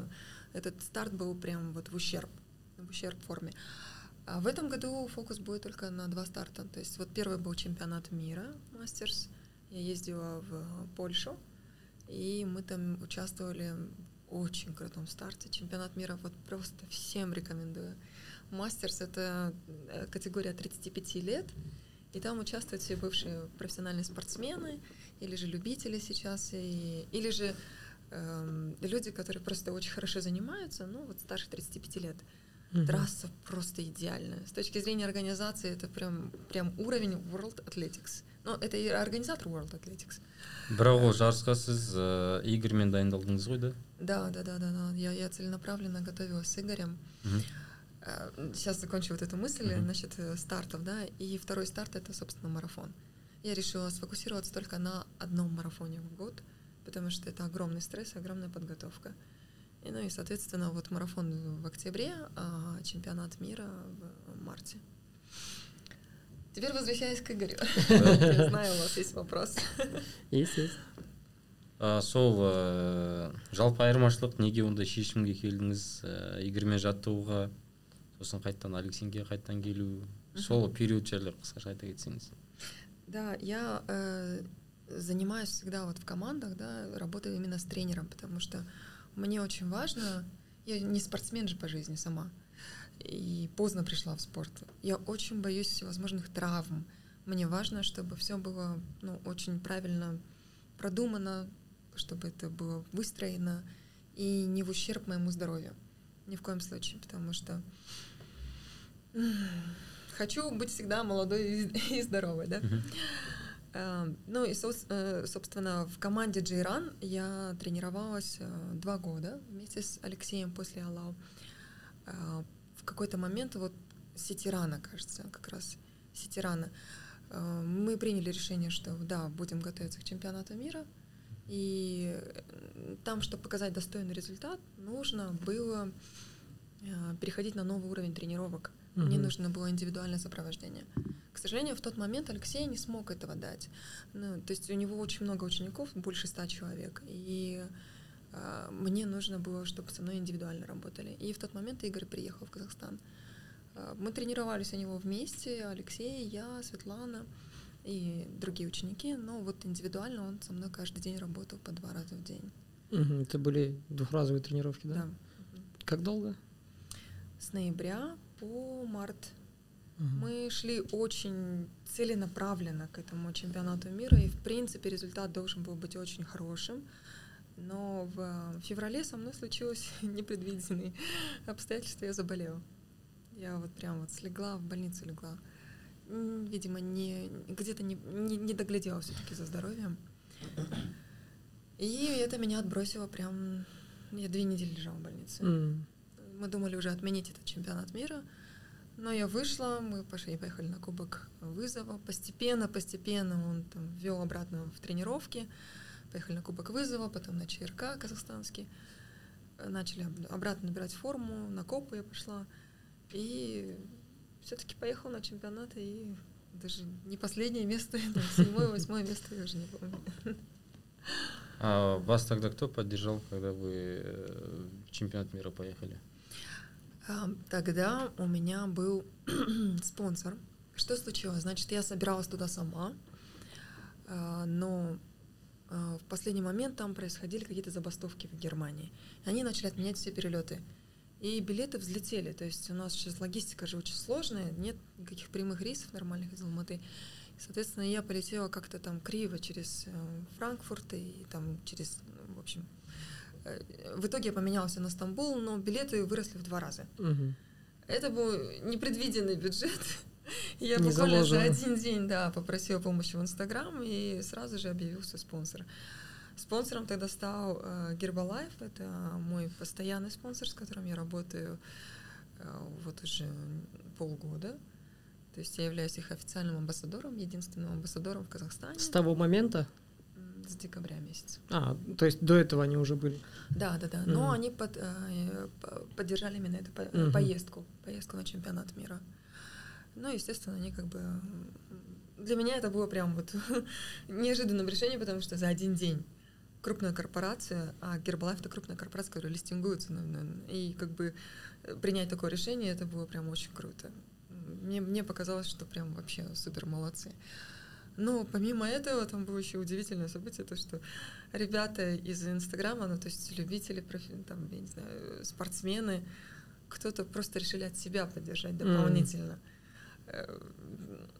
этот старт был прям вот в ущерб, в ущерб форме. А в этом году фокус будет только на два старта. То есть вот первый был чемпионат мира masters. Я ездила в Польшу, и мы там участвовали в очень крутом старте. Чемпионат мира вот просто всем рекомендую. Мастерс — это э, категория 35 лет, и там участвуют все бывшие профессиональные спортсмены, или же любители сейчас, и, или же эм, люди, которые просто очень хорошо занимаются, ну вот старше 35 лет. Мгм. Трасса просто идеальная. С точки зрения организации это прям, прям уровень World Athletics. Ну, это и организатор World Athletics. бірақ ол жарысқа сіз ә, игорьмен дайындалдыңыз ғой да Да, да, да, да, да. Я, я целенаправленно готовилась с Игорем. Э, Сейчас закончу вот эту мысль Мгм. насчет э, стартов, да. И второй старт это, собственно, марафон. Я решила сфокусироваться только на одном марафоне в год, потому что это огромный стресс, огромная подготовка. И, ну и, соответственно, вот марафон в октябре, а чемпионат мира в марте. Теперь возвращаясь к Игорю. Я знаю, у вас есть вопрос. Есть, есть. ә, сол ә, жалпы айырмашылық неге ондай шешімге келдіңіз ә, игорьмен жаттығуға сосын қайтадан алексинге қайтадан келу сол период жайлы қысқаша айта кетсеңіз Да, я э, занимаюсь всегда вот в командах, да, работаю именно с тренером, потому что мне очень важно, я не спортсмен же по жизни сама, и поздно пришла в спорт. Я очень боюсь всевозможных травм. Мне важно, чтобы все было ну, очень правильно продумано, чтобы это было выстроено и не в ущерб моему здоровью. Ни в коем случае, потому что хочу быть всегда молодой и здоровой, да. Э, Ну и, э, собственно, в команде Джейран я тренировалась э, два года вместе с Алексеем после Алау. Э, В какой-то момент вот Ситирана, кажется, как раз Ситирана, э, мы приняли решение, что да, будем готовиться к чемпионату мира, и там, чтобы показать достойный результат, нужно было переходить на новый уровень тренировок. Мне Мгм. нужно было индивидуальное сопровождение. К сожалению, в тот момент Алексей не смог этого дать. Ну, то есть у него очень много учеников, больше ста человек, и э, мне нужно было, чтобы со мной индивидуально работали. И в тот момент Игорь приехал в Казахстан. Э, мы тренировались у него вместе, Алексей, я, Светлана и другие ученики, но вот индивидуально он со мной каждый день работал по два раза в день. Мгм, Это были двухразовые тренировки, да? Да. Как долго? С ноября по март Мгм. Мы шли очень целенаправленно к этому чемпионату мира, и в принципе результат должен был быть очень хорошим. Но в э, феврале со мной случилось непредвиденные обстоятельства, я заболела. Я вот прям вот слегла, в больницу легла. Видимо, не, где-то не, не, не доглядела все-таки за здоровьем. И это меня отбросило прям... Я две недели лежала в больнице. М. Мы думали уже отменить этот чемпионат мира, но я вышла, мы пошли, поехали на Кубок вызова. Постепенно, постепенно он там ввел обратно в тренировки. Поехали на Кубок вызова, потом на ЧРК казахстанский. Начали об- обратно набирать форму, на Копу я пошла. И все-таки поехала на чемпионат, и даже не последнее место, седьмое, восьмое место, я уже не помню. А вас тогда кто поддержал, когда вы э, в чемпионат мира поехали? А, Тогда у меня был спонсор. Что случилось? Значит, я собиралась туда сама, а, но а, в последний момент там происходили какие-то забастовки в Германии. Они начали отменять все перелеты. И билеты взлетели. То есть у нас сейчас логистика же очень сложная, нет никаких прямых рейсов нормальных из Алматы. Соответственно, я полетела как-то там криво через э, Франкфурт и там через, ну, в общем, в итоге я поменялась на Стамбул, но билеты выросли в два раза. Мгм. Это был непредвиденный бюджет. Я Не буквально за один день, да, попросила помощи в Инстаграм и сразу же объявился спонсор. Спонсором тогда стал э, Гербалайф, это мой постоянный спонсор, с которым я работаю э, вот уже полгода. То есть я являюсь их официальным амбассадором, единственным амбассадором в Казахстане С того момента? С декабря месяца. А, то есть до этого они уже были. Да, да, да. Но Мгм. они под- э, поддержали именно эту по- Мгм. поездку, поездку на чемпионат мира. Ну, естественно, они как бы для меня это было прям вот неожиданным решением, потому что за один день крупная корпорация, а Гербалайф это крупная корпорация, которая листингуется, на- на- и как бы э, принять такое решение, это было прям очень круто. Мне, мне показалось, что прям вообще супер молодцы. Но помимо этого, там было еще удивительное событие, то, что ребята из Инстаграма, ну, то есть любители, профи- там, я не знаю, спортсмены, кто-то просто решили от себя поддержать дополнительно. Э,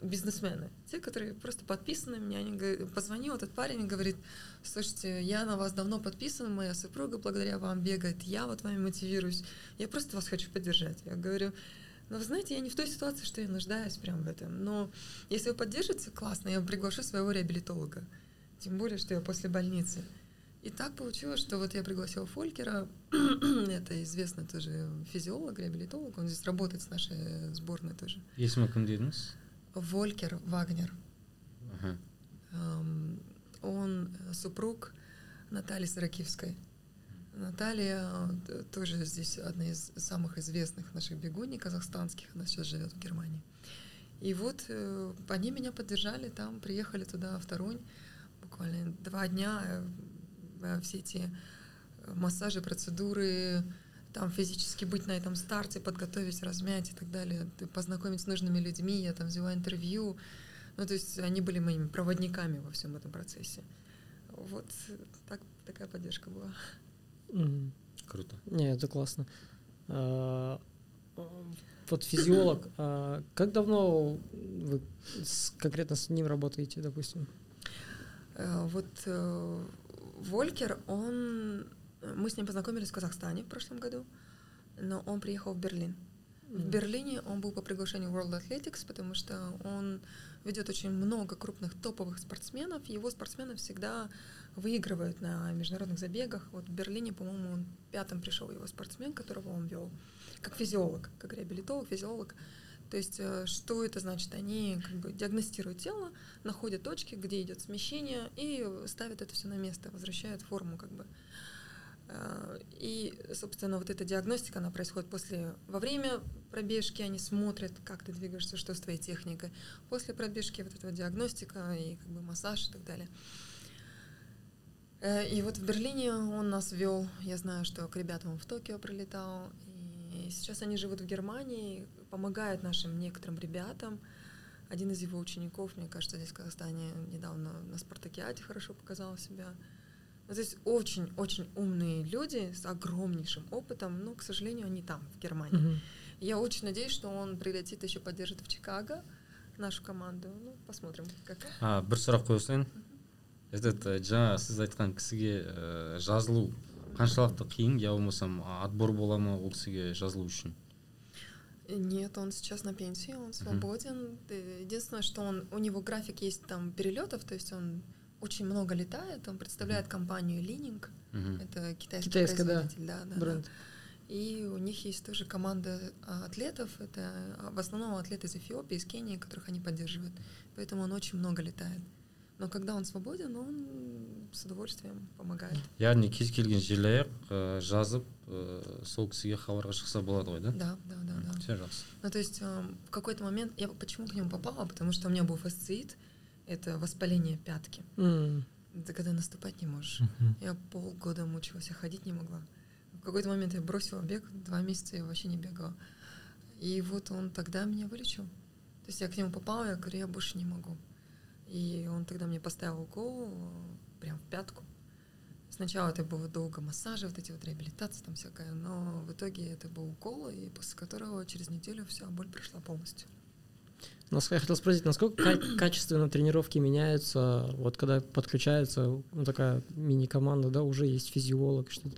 Бизнесмены, те, которые просто подписаны на меня, они говорят- позвонил этот парень и говорит, слушайте, я на вас давно подписан, моя супруга благодаря вам бегает, я вот вами мотивируюсь, я просто вас хочу поддержать. Я говорю, ну, вы знаете, я не в той ситуации, что я нуждаюсь прям в этом, но если вы поддержите, классно, я приглашу своего реабилитолога. Тем более, что я после больницы. И так получилось, что вот я пригласила Фолькера, это известный тоже физиолог, реабилитолог, он здесь работает с нашей сборной тоже. есімі кім дедіңіз Волькер Вагнер. Аха. Эм, Он э, супруг Натальи Саракивской. Наталья э, тоже здесь одна из самых известных наших бегуней казахстанских, она сейчас живет в Германии. И вот э, они меня поддержали там, приехали туда в Торунь, буквально два дня, э, э, все эти массажи, процедуры, там физически быть на этом старте, подготовить, размять и так далее, познакомить с нужными людьми, я там взяла интервью. Ну, то есть они были моими проводниками во всем этом процессе. Вот так, такая поддержка была. Круто. Не, это классно. А, Вот физиолог, а как давно вы с- конкретно с ним работаете, допустим? Э, Вот э, Волькер, он... Мы с ним познакомились в Казахстане в прошлом году, но он приехал в Берлин. В Берлине он был по приглашению World Athletics, потому что он ведет очень много крупных топовых спортсменов. Его спортсмены всегда выигрывают на международных забегах. Вот в Берлине, по-моему, он пятым пришел его спортсмен, которого он вел, как физиолог, как реабилитолог, физиолог. То есть э, что это значит? Они как бы диагностируют тело, находят точки, где идет смещение, и ставят это все на место, возвращают форму как бы. Э, И, собственно, вот эта диагностика, она происходит после, во время пробежки они смотрят, как ты двигаешься, что с твоей техникой. После пробежки вот эта диагностика и как бы массаж и так далее. Э, И вот в Берлине он нас вел. Я знаю, что к ребятам в Токио прилетал. И сейчас они живут в Германии, помогает нашим некоторым ребятам. Один из его учеников, мне кажется, здесь в Казахстане недавно на спартакиаде хорошо показал себя. Ну, то есть очень-очень умные люди с огромнейшим опытом, но, к сожалению, они там, в Германии. Мгм. Я очень надеюсь, что он прилетит еще поддержит в Чикаго нашу команду. Ну, посмотрим, как. а бір сұрақ қоя салайын этот э, жаңа сіз айтқан кісіге э, жазылу қаншалықты қиын я болмасам отбор бола ма ол кісіге жазылу үшін Нет, он сейчас на пенсии, он свободен. Э, Единственное, что он, у него график есть там перелетов, то есть он очень много летает, он представляет компанию Лининг, Мгм. это китайский Китайская, да, производитель, да, да, да. Бренд. И у них есть тоже команда а, атлетов, это а, в основном атлеты из Эфиопии, из Кении, которых они поддерживают. Поэтому он очень много летает. Но когда он свободен, он с удовольствием помогает. яғни кез келген желаяқ э, жазып э, сол кісіге хабарға шықса болады ғой да Да, да, да, да. все жақсы Ну, то есть эм, в какой-то момент я почему к нему попала, потому что у меня был фасциит, это воспаление пятки. М. Это когда наступать не можешь. Мгм. Я полгода мучилась, я ходить не могла. В какой-то момент я бросила бег, два месяца я вообще не бегала. И вот он тогда меня вылечил. То есть я к нему попала, я говорю, я больше не могу. И он тогда мне поставил укол прям в пятку. Сначала это было долго массажи, вот эти вот реабилитации там всякая, но в итоге это был укол, и после которого через неделю вся боль прошла полностью. Я хотел спросить, насколько ка- качественно тренировки меняются, вот когда подключается ну, такая мини-команда, да, уже есть физиолог, что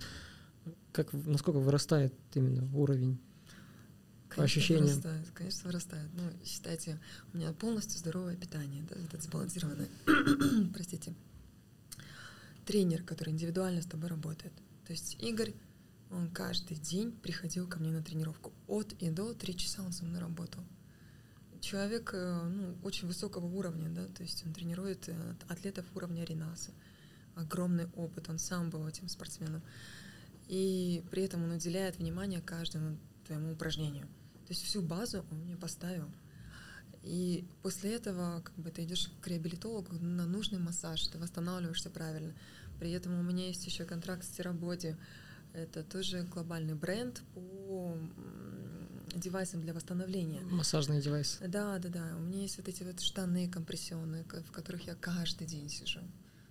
как, насколько вырастает именно уровень? Конечно, ощущениям. Вырастает, конечно, вырастает. Ну, считайте, у меня полностью здоровое питание, да, это сбалансированное. Простите. Тренер, который индивидуально с тобой работает. То есть Игорь, он каждый день приходил ко мне на тренировку. От и до три часа он со мной работал. Человек э, ну, очень высокого уровня, да, то есть он тренирует э, атлетов уровня Ренаса. Огромный опыт, он сам был этим спортсменом. И при этом он уделяет внимание каждому твоему упражнению. То есть всю базу он мне поставил. И после этого как бы ты идешь к реабилитологу на нужный массаж, ты восстанавливаешься правильно. При этом у меня есть еще контракт с Терабоди. Это тоже глобальный бренд по м, девайсам для восстановления. Массажные девайсы. Да, да, да. У меня есть вот эти вот штаны компрессионные, ко- в которых я каждый день сижу.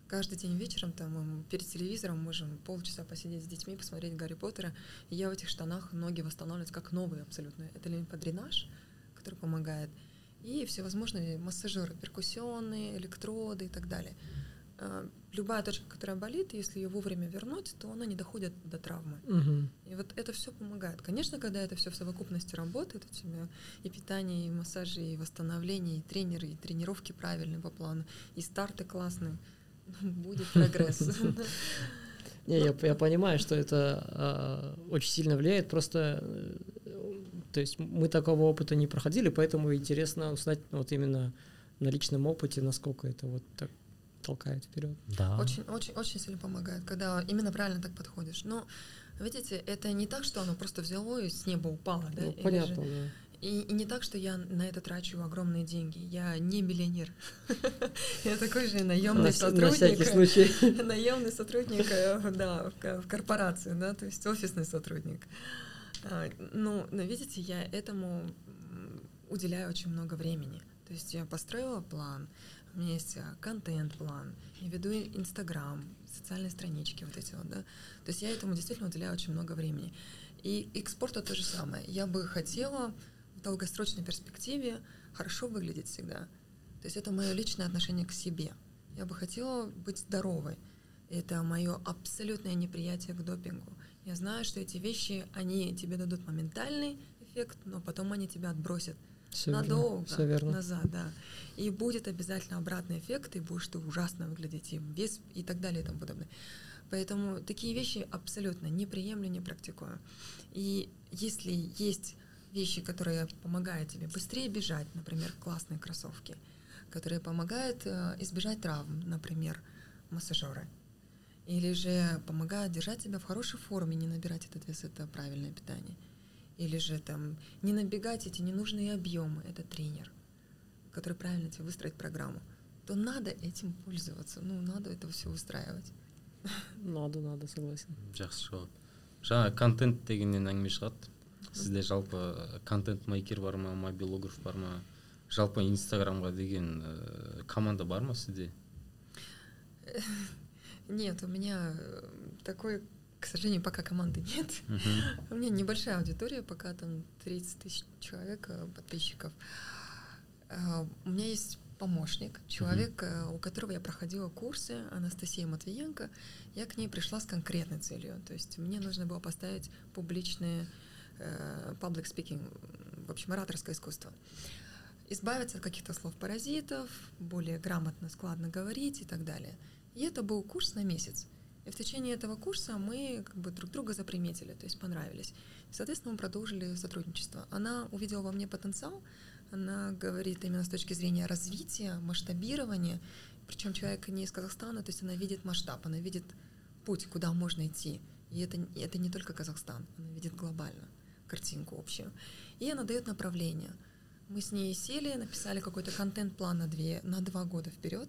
Каждый день вечером там перед телевизором можем полчаса посидеть с детьми, посмотреть Гарри Поттера. И я в этих штанах ноги восстанавливаются как новые абсолютно. Это лимфодренаж, который помогает. И всевозможные массажеры, перкуссионные, электроды и так далее. А, Любая точка, которая болит, если ее вовремя вернуть, то она не доходит до травмы. Мгм. И вот это все помогает. Конечно, когда это все в совокупности работает, у тебя и питание, и массажи, и восстановление, и тренеры, и тренировки правильные по плану, и старты классные, будет прогресс. Не, я, я понимаю, что это а, очень сильно влияет, просто э, то есть мы такого опыта не проходили, поэтому интересно узнать вот именно на личном опыте, насколько это вот так толкает вперед. Да. Очень, очень, очень сильно помогает, когда именно правильно так подходишь. Но, видите, это не так, что оно просто взяло и с неба упало, да? Ну, понятно, же- да. И, и не так, что я на это трачу огромные деньги. Я не миллионер. Я такой же наемный На, сотрудник. на всякий случай. Наемный сотрудник, э, да, в ко- в корпорации, да, то есть офисный сотрудник. А, Ну, но видите, я этому уделяю очень много времени. То есть я построила план, есть а, контент-план, я веду и- Инстаграм, социальные странички вот эти вот, да. То есть я этому действительно уделяю очень много времени. И, и то же самое. Я бы хотела в долгосрочной перспективе хорошо выглядеть всегда. То есть это мое личное отношение к себе. Я бы хотела быть здоровой. Это мое абсолютное неприятие к допингу. Я знаю, что эти вещи, они тебе дадут моментальный эффект, но потом они тебя отбросят Все верно. надолго Все верно. назад, да. И будет обязательно обратный эффект, и будешь ты ужасно выглядеть, и вес, и так далее, и тому подобное. Поэтому такие вещи абсолютно не приемлю, не практикую. И если есть вещи, которые помогают тебе быстрее бежать, например, классные кроссовки, которые помогают э, избежать травм, например, массажеры, или же помогают держать себя в хорошей форме, не набирать этот вес, это правильное питание. Или же там не набегать эти ненужные объемы, это тренер, который правильно тебе выстроит программу, то надо этим пользоваться, ну, надо это все устраивать. Надо, надо, согласен. жақсы жауап жаңа контент дегеннен әңгіме шығады сізде жалпы контент мейкер бар ма мобилограф бар ма жалпы инстаграмға деген ә, команда бар ма сізде Нет, у меня э, такой, к сожалению, пока команды нет. У меня небольшая аудитория, пока там 30 тысяч человек, э, подписчиков. А, У меня есть помощник, человек, э, у которого я проходила курсы, Анастасия Матвиенко. Я к ней пришла с конкретной целью. То есть мне нужно было поставить публичное э, public speaking, в общем, ораторское искусство. Избавиться от каких-то слов-паразитов, более грамотно, складно говорить и так далее. И это был курс на месяц. И в течение этого курса мы как бы друг друга заприметили, то есть понравились. Соответственно, мы продолжили сотрудничество. Она увидела во мне потенциал, она говорит именно с точки зрения развития, масштабирования. Причем человек не из Казахстана, то есть она видит масштаб, она видит путь, куда можно идти. И это, и это не только Казахстан, она видит глобально картинку общую. И она дает направление. Мы с ней сели, написали какой-то контент-план на, две, на два года вперед,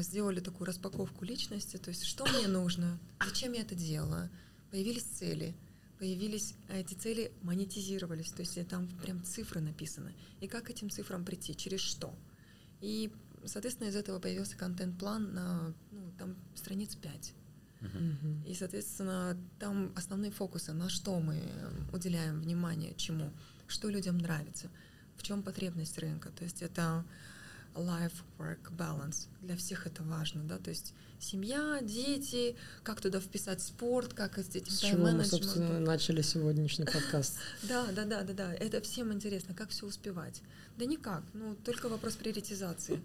сделали такую распаковку личности, то есть что мне нужно, зачем я это делала, появились цели, появились а эти цели монетизировались, то есть э, там прям цифры написаны, и как к этим цифрам прийти, через что. И, соответственно, из этого появился контент-план на ну, там страниц 5. Мгм. И, соответственно, там основные фокусы, на что мы э, уделяем внимание, чему, что людям нравится, в чем потребность рынка. То есть это life-work balance. Для всех это важно, да, то есть семья, дети, как туда вписать спорт, как с этим С чего мы, собственно, начали сегодняшний подкаст. Да, да, да, да, да. Это всем интересно, как все успевать. Да никак, ну только вопрос приоритизации.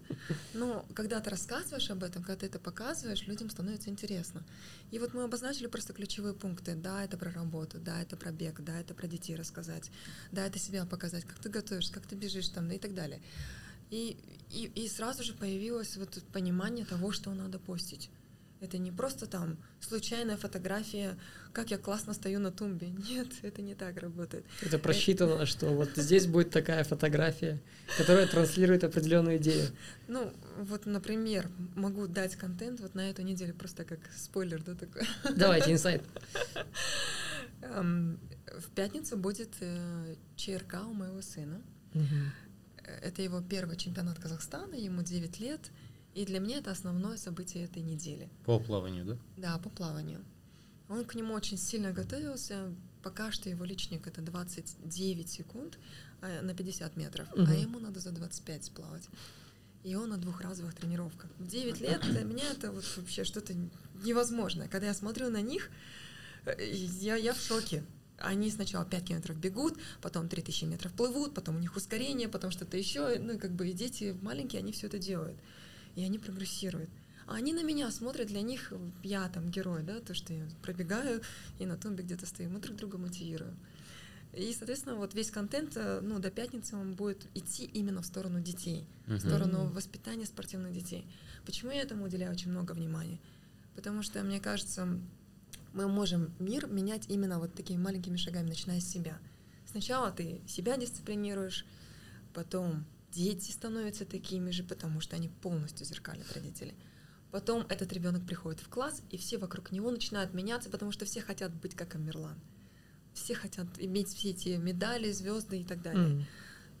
Но когда ты рассказываешь об этом, когда ты это показываешь, людям становится интересно. И вот мы обозначили просто ключевые пункты. Да, это про работу, да, это про бег, да, это про детей рассказать, да, это себя показать, как ты готовишься, как ты бежишь там, и так далее. И, и, и сразу же появилось вот понимание того, что надо постить. Это не просто там случайная фотография, как я классно стою на тумбе. Нет, это не так работает. Это просчитано, что вот здесь будет такая фотография, которая транслирует определенную идею. Ну, вот, например, могу дать контент вот на эту неделю, просто как спойлер, да, такой. Давайте, инсайт. Эм, В пятницу будет э, ЧРК у моего сына. Мгм. Э, Это его первый чемпионат Казахстана, ему 9 лет. И для меня это основное событие этой недели. по плаванию да Да, по плаванию. Он к нему очень сильно готовился. Пока что его личник это 29 секунд а, на 50 метров, а Мгм. ему надо за 25 сплавать. И он на двухразовых тренировках. В 9 лет для меня это вот вообще что-то невозможное. Когда я смотрю на них, э, я, я в шоке. Они сначала 5 километров бегут, потом 3000 метров плывут, потом у них ускорение, потом что-то еще. Ну, и как бы и дети маленькие, они все это делают. И они прогрессируют. А они на меня смотрят, для них я там герой, да, то, что я пробегаю и на тумбе где-то стою. Мы друг друга мотивируем. И, соответственно, вот весь контент, э, ну, до пятницы он будет идти именно в сторону детей, в Мгм. сторону воспитания спортивных детей. Почему я этому уделяю очень много внимания? Потому что, мне кажется, мы можем мир менять именно вот такими маленькими шагами, начиная с себя. сначала ты себя дисциплинируешь, потом дети становятся такими же, потому что они полностью зеркалят родителей. Потом этот ребенок приходит в класс, и все вокруг него начинают меняться, потому что все хотят быть как Амерлан. Все хотят иметь все эти медали, звезды и так далее. Мгм.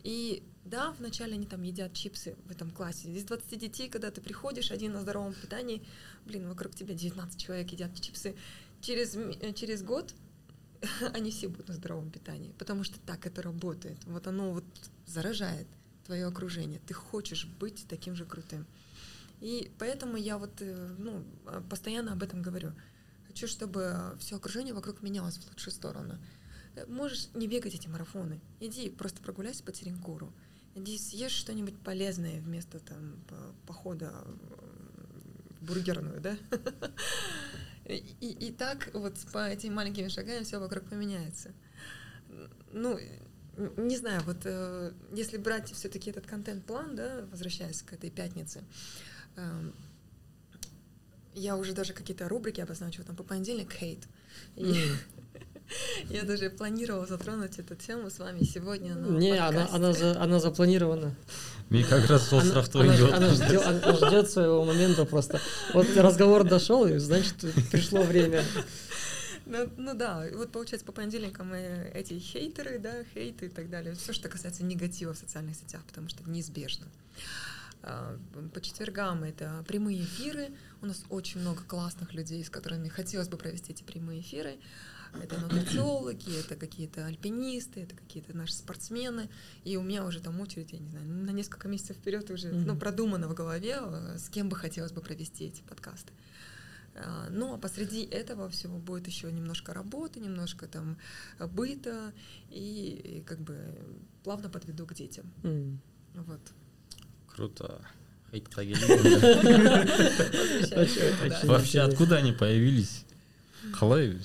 И да, вначале они там едят чипсы в этом классе. Из 20 детей, когда ты приходишь один на здоровом питании, блин, вокруг тебя 19 человек едят чипсы. Через, э, через год они все будут на здоровом питании, потому что так это работает. Вот оно вот заражает твое окружение. Ты хочешь быть таким же крутым. И поэтому я вот э, ну, э, постоянно об этом говорю. Хочу, чтобы все окружение вокруг менялось в лучшую сторону. Можешь не бегать эти марафоны. Иди просто прогуляйся по Теренкуру. Иди съешь что-нибудь полезное вместо там по- похода бургерную, да? И, и- так вот по этими маленькими шагами все вокруг поменяется. Ну, не знаю, вот э, если брать все-таки этот контент-план, да, возвращаясь к этой пятнице, эм, я уже даже какие-то рубрики обозначила, там по понедельник хейт. И я даже планировала затронуть эту тему с вами сегодня на Не, она, она, за- она запланирована. Мен как раз сол Она- сұрақты она, ждет, она ждет своего момента просто. Вот разговор дошел, и значит пришло время. Ну, ну да, вот получается по понедельникам мы эти хейтеры, да, хейты и так далее, все, что касается негатива в социальных сетях, потому что это неизбежно. А, По четвергам это прямые эфиры. У нас очень много классных людей, с которыми хотелось бы провести эти прямые эфиры. Это нутрициологи, это какие-то альпинисты, это какие-то наши спортсмены. И у меня уже там очередь, я не знаю, на несколько месяцев вперед уже ну, Мгм. продумано в голове, э, с кем бы хотелось бы провести эти подкасты. А, Ну, а посреди этого всего будет еще немножко работы, немножко там э, быта, и, и как бы плавно подведу к детям. М. Вот. круто вообще откуда они появились қалай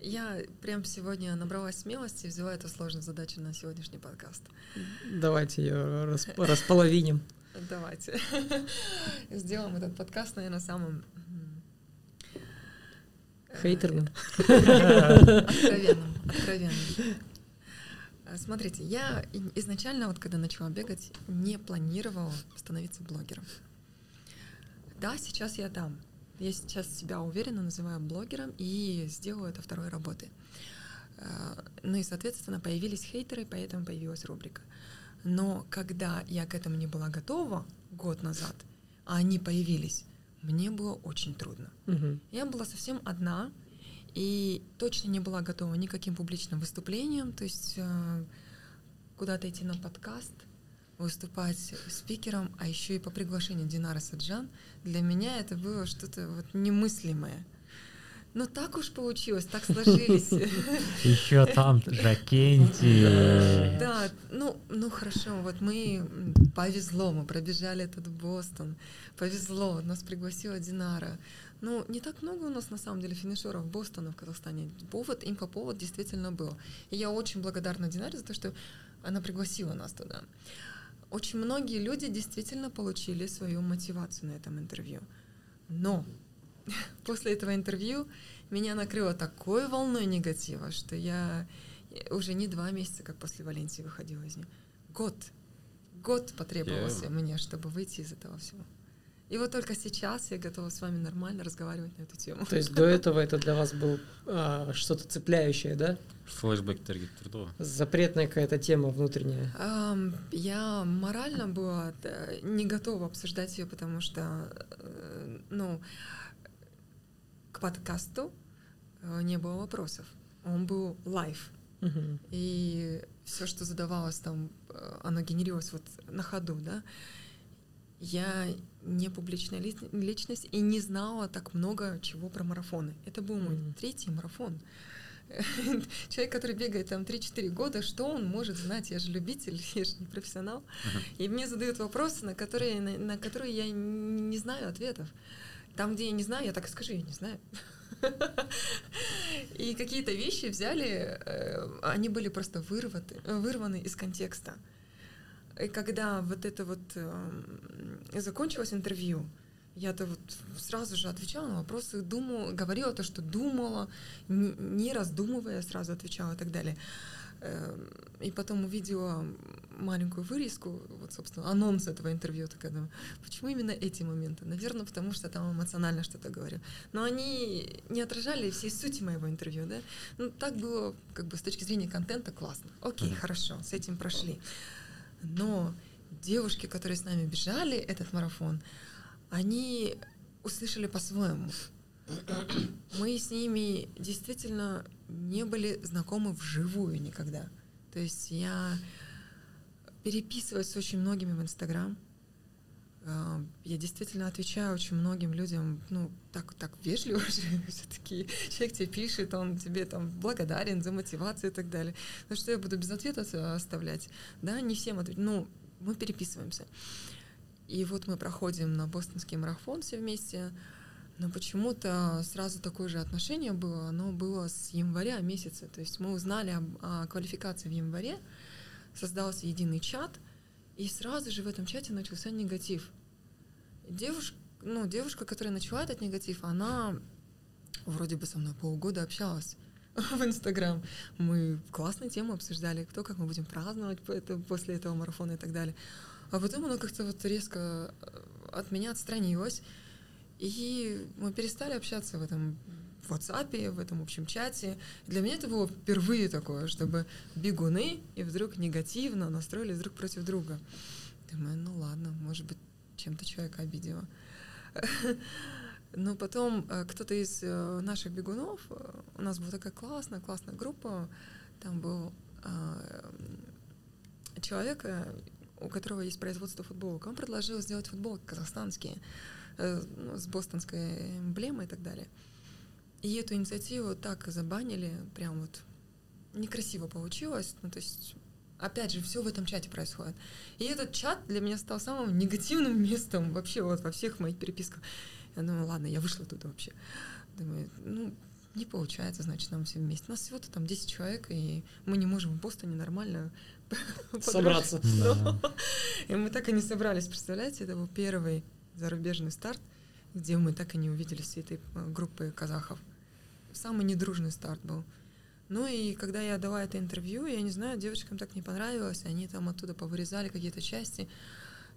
Я прям сегодня набралась смелости и взяла эту сложную задачу на сегодняшний подкаст. Давайте ее расп- располовиним. Давайте. Сделаем этот подкаст, наверное, самым э, Хейтерным. Откровенным, откровенным. А, Смотрите, я изначально, вот когда начала бегать, не планировала становиться блогером. Да, сейчас я там. Я сейчас себя уверенно называю блогером и сделаю это второй работой. А, Ну и, соответственно, появились хейтеры, поэтому появилась рубрика. Но когда я к этому не была готова год назад, а они появились, мне было очень трудно. Мгм. Я была совсем одна и точно не была готова ни к каким публичным выступлениям, то есть э, куда-то идти на подкаст, выступать спикером, а еще и по приглашению Динара Саджан. Для меня это было что-то вот немыслимое. Но так уж получилось, так сложились. Еще там Жакенти. Да, ну, ну хорошо, вот мы повезло, мы пробежали этот Бостон, повезло, нас пригласила Динара. Ну, не так много у нас на самом деле финишеров Бостона в Казахстане. Повод, инфоповод действительно был. И я очень благодарна Динаре за то, что она пригласила нас туда. Очень многие люди действительно получили свою мотивацию на этом интервью. Но после этого интервью меня накрыло такой волной негатива, что я уже не два месяца, как после Валенсии выходила из нее. Год. Год потребовался Yeah. мне, чтобы выйти из этого всего. И вот только сейчас я готова с вами нормально разговаривать на эту тему. То есть до этого это для вас был а, что-то цепляющее, да? келіп тұрды ғой Запретная какая-то тема внутренняя. Ам, Я морально была да, не готова обсуждать ее, потому что, э, ну, к подкасту э, не было вопросов. Он был live. Мгм. И все, что задавалось там, э, оно генерировалось вот на ходу, да. Я не публичная ли- личность и не знала так много чего про марафоны. Это был мой Мгм. третий марафон. Человек, который бегает там 3-4 года, что он может знать? Я же любитель, я же не профессионал. И мне задают вопросы, на которые, на, на которые я не знаю ответов. Там, где я не знаю, я так и скажу, я не знаю. И какие-то вещи взяли, э, они были просто вырваты, э, вырваны из контекста. И когда вот это вот э, закончилось интервью, Я-то вот сразу же отвечала на вопросы, думала, говорила то, что думала, не, не раздумывая, сразу отвечала и так далее. Эм, И потом увидела маленькую вырезку, вот, собственно, анонс этого интервью, такая думаю, почему именно эти моменты? Наверное, потому что там эмоционально что-то говорю. Но они не отражали всей сути моего интервью, да? Ну, так было, как бы, с точки зрения контента классно. Окей, хорошо, с этим прошли. Но девушки, которые с нами бежали этот марафон, они услышали по-своему. Мы с ними действительно не были знакомы вживую никогда. То есть я переписываюсь с очень многими в Инстаграм. Я действительно отвечаю очень многим людям, ну, так, так вежливо же, все-таки человек тебе пишет, он тебе там благодарен за мотивацию и так далее. Ну что я буду без ответа оставлять? Да, не всем отвечать. Ну, мы переписываемся. И вот мы проходим на бостонский марафон все вместе, но почему-то сразу такое же отношение было, оно было с января месяца. То есть мы узнали об- о квалификации в январе, создался единый чат, и сразу же в этом чате начался негатив. Девушка, ну, девушка, которая начала этот негатив, она вроде бы со мной полгода общалась в Инстаграм. Мы классные темы обсуждали, кто как мы будем праздновать после этого марафона и так далее. А потом она как-то вот резко э, от меня отстранилась, и мы перестали общаться в этом в WhatsApp, в этом общем чате. Для меня это было впервые такое, чтобы бегуны и вдруг негативно настроились друг против друга. Думаю, ну ладно, может быть, чем-то человека обидела. Но потом э, кто-то из э, наших бегунов, э, у нас была такая классная, классная группа, там был человек, у которого есть производство футболок, он предложил сделать футболки казахстанские ну, с бостонской эмблемой и так далее. И эту инициативу так забанили, прям вот некрасиво получилось. Ну, то есть, опять же, все в этом чате происходит. И этот чат для меня стал самым негативным местом вообще вот во всех моих переписках. Я думаю, ладно, я вышла туда вообще. Думаю, ну, не получается, значит, нам все вместе. Нас всего-то там 10 человек, и мы не можем в Бостоне нормально Собраться. И мы так и не собрались, представляете? Это был первый зарубежный старт, где мы так и не увидели всей этой э, группы казахов. Самый недружный старт был. Ну и когда я дала это интервью, я не знаю, девочкам так не понравилось, они там оттуда повырезали какие-то части,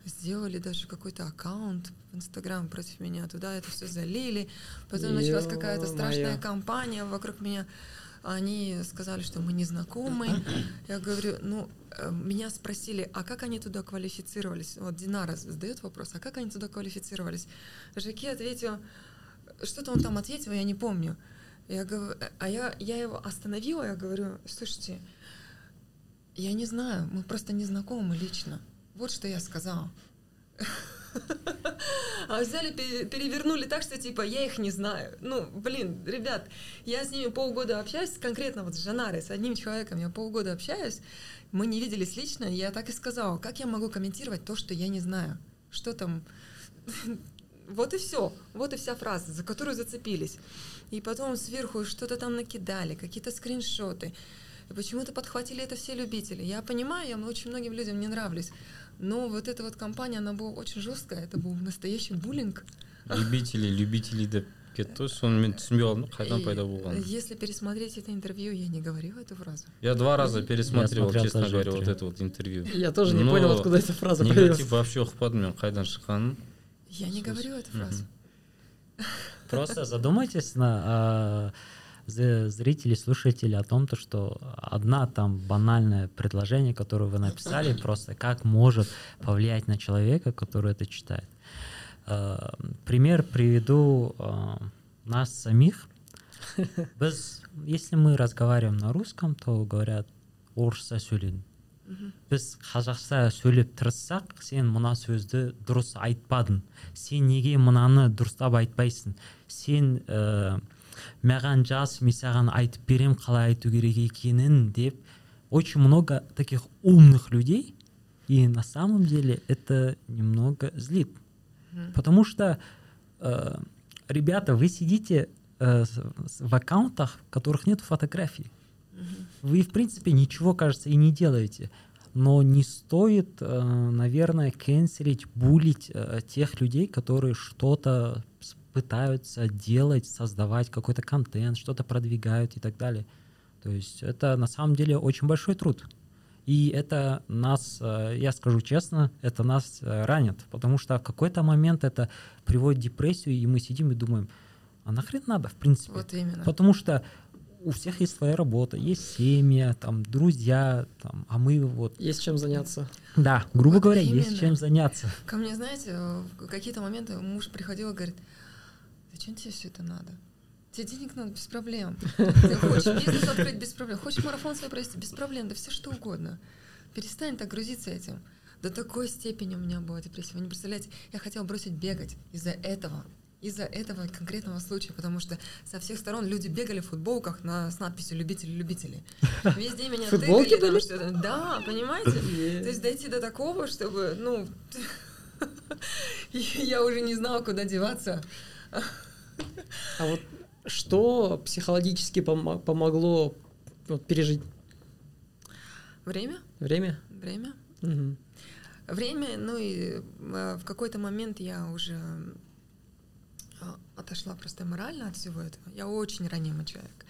сделали даже какой-то аккаунт в Инстаграм против меня, туда это все залили, потом началась какая-то страшная кампания вокруг меня. Они сказали, что мы не знакомы. Я говорю, ну, э, меня спросили, а как они туда квалифицировались? Вот Динара задает вопрос, а как они туда квалифицировались? Жаки ответил, что-то он там ответил, я не помню. Я говорю, а я, я его остановила, я говорю, слушайте, я не знаю, мы просто не знакомы лично. Вот что я сказала. А взяли, пе- перевернули так, что типа я их не знаю. Ну, блин, ребят, я с ними полгода общаюсь, конкретно вот с Жанарой, с одним человеком я полгода общаюсь, мы не виделись лично, я так и сказала, как я могу комментировать то, что я не знаю? Что там? Вот и все, вот и вся фраза, за которую зацепились. И потом сверху что-то там накидали, какие-то скриншоты. Почему-то подхватили это все любители. Я понимаю, я очень многим людям не нравлюсь. Но вот эта вот компания, она была очень жесткая. Это был настоящий буллинг. любители любители деп кетті сонымен түсінбей қалдым қайдан пайда болғанын Если пересмотреть это интервью, я не говорила эту фразу. я два раза пересмотрел смотрел честно говоря вот это вот интервью Я тоже не Но понял, откуда эта фраза негатив вообще ұқпадым мен қайдан шыққанын Я не говорила эту фразу. Просто задумайтесь на а, зрители, слушатели о том, то, что одна там банальное предложение, которое вы написали, просто как может повлиять на человека, который это читает. А, Пример приведу а, нас самих. Біз, если мы разговариваем на русском, то говорят сөйледің Мгм. Біз қазақша сөйлеп тырыссақ сен мына сөзді дұрыс айтпадың сен неге мынаны дұрыстап айтпайсың сен ә, маған жаз мен саған айтып берем қалай айту керек екенін деп очень много таких умных людей и на самом деле это немного злит. Потому что, э, ребята, вы сидите э, в аккаунтах, в которых нет фотографий. Вы, в принципе, ничего, кажется, и не делаете. но не стоит, э, наверное, кэнселить, булить э, тех людей, которые что-то пытаются делать, создавать какой-то контент, что-то продвигают и так далее. То есть это на самом деле очень большой труд. И это нас, э, я скажу честно, это нас ранит, потому что в какой-то момент это приводит к депрессию, и мы сидим и думаем, а нахрен надо, в принципе. Вот именно. Потому что у всех есть своя работа, есть семья, там, друзья, там, а мы вот... Есть чем заняться. Да, грубо Вот говоря, есть именно. чем заняться. Ко мне, знаете, в какие-то моменты муж приходил и говорит, зачем тебе все это надо? Тебе денег надо без проблем. Ты хочешь бизнес открыть без проблем, хочешь марафон свой провести без проблем, да все что угодно. Перестань так грузиться этим. До такой степени у меня была депрессия. Вы не представляете, я хотела бросить бегать из-за этого. Из-за этого конкретного случая, потому что со всех сторон люди бегали в футболках на, с надписью «Любители-любители». Везде меня Футболки были? что-то. Да, понимаете? То есть дойти до такого, чтобы, ну, я уже не знала, куда деваться. А вот что психологически помо- помогло вот, пережить Время, время? время, Мгм. время, ну и э, в какой-то момент я уже отошла просто морально от всего этого. Я очень ранимый человек.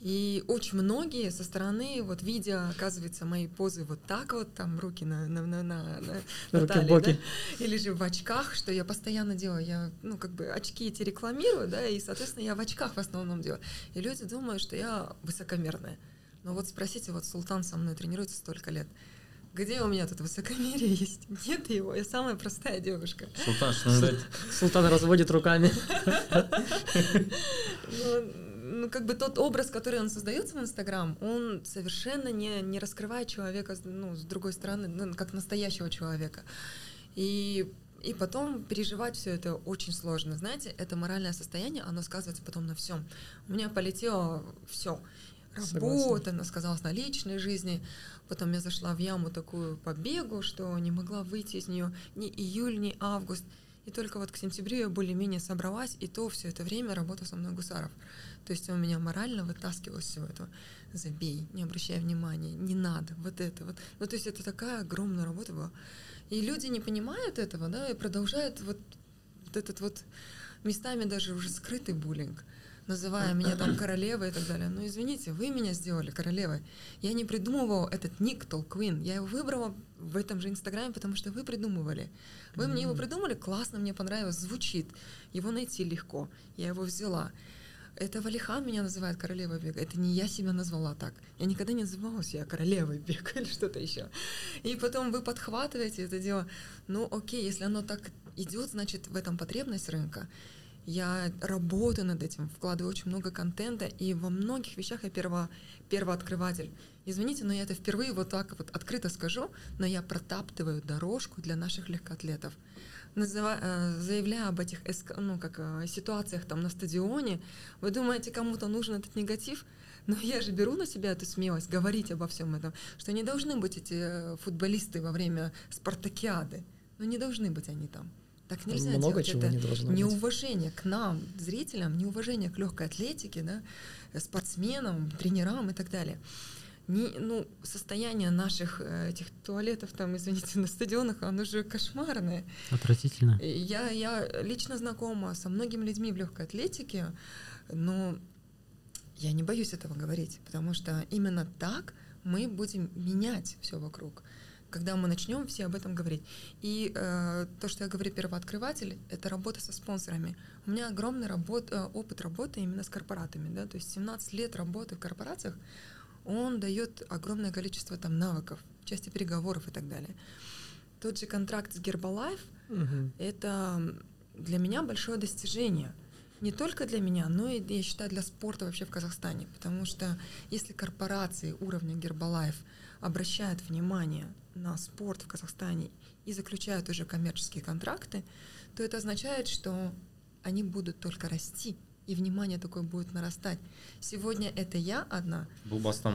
И очень многие со стороны, вот видя, оказывается, мои позы вот так вот, там руки на, на, на, на, на- на талии, боки. да, или же в очках, что я постоянно делаю. Я, ну, как бы очки эти рекламирую, да, и, соответственно, я в очках в основном делаю. И люди думают, что я высокомерная. Но вот спросите, вот Султан со мной тренируется столько лет. Где у меня тут высокомерие есть? Нет его, я самая простая девушка. султан шынымды айт Султан разводит руками. Ну, ну, как бы тот образ, который он создается в Инстаграм, он совершенно не, не раскрывает человека, ну, с другой стороны, ну, как настоящего человека. И, и потом переживать все это очень сложно. Знаете, это моральное состояние, оно сказывается потом на всем. У меня полетело все. Работа, она сказалась на личной жизни. Потом я зашла в яму такую по бегу, что не могла выйти из нее ни июль, ни август. И только вот к сентябрю я более-менее собралась, и то все это время работал со мной Гусаров. То есть он меня морально вытаскивал из всего этого. Забей, не обращай внимания, не надо, вот это вот. Ну, то есть это такая огромная работа была. И люди не понимают этого, да, и продолжают вот, вот этот вот местами даже уже скрытый буллинг, называя меня там королевой и так далее. Но извините, вы меня сделали королевой. Я не придумывала этот ник Толквин. Я его выбрала в этом же Инстаграме, потому что вы придумывали. Вы мне его придумали, классно, мне понравилось, звучит. Его найти легко. Я его взяла. Это Валихан меня называет королевой бега. Это не я себя назвала так. Я никогда не называла себя королевой бега или что-то еще. И потом вы подхватываете это дело. Ну, окей, если оно так идет, значит, в этом потребность рынка. Я работаю над этим, вкладываю очень много контента, и во многих вещах я перво, первооткрыватель. Извините, но я это впервые вот так вот открыто скажу, но я протаптываю дорожку для наших легкоатлетов. Называ- э, заявляя об этих ну, как, э, ситуациях там на стадионе, вы думаете, кому-то нужен этот негатив? Но я же беру на себя эту смелость говорить обо всем этом, что не должны быть эти э, футболисты во время спартакиады. Ну не должны быть они там. Так нельзя Много делать. чего Это не должно быть. неуважение к нам, зрителям, неуважение к легкой атлетике, да, спортсменам, тренерам и так далее. Не, ну, состояние наших э, этих туалетов, там, извините, на стадионах, оно же кошмарное. Отвратительно. Я, я лично знакома со многими людьми в легкой атлетике, но я не боюсь этого говорить, потому что именно так мы будем менять все вокруг, когда мы начнем все об этом говорить. И э, то, что я говорю первооткрыватель, это работа со спонсорами. У меня огромный работ, э, опыт работы именно с корпоратами, да, то есть 17 лет работы в корпорациях, он дает огромное количество там навыков части переговоров и так далее. Тот же контракт с Гербалайф, Мгм. это для меня большое достижение. Не только для меня, но и, я считаю, для спорта вообще в Казахстане. Потому что если корпорации уровня Гербалайф обращают внимание на спорт в Казахстане и заключают уже коммерческие контракты, то это означает, что они будут только расти, и внимание такое будет нарастать. Сегодня это я одна,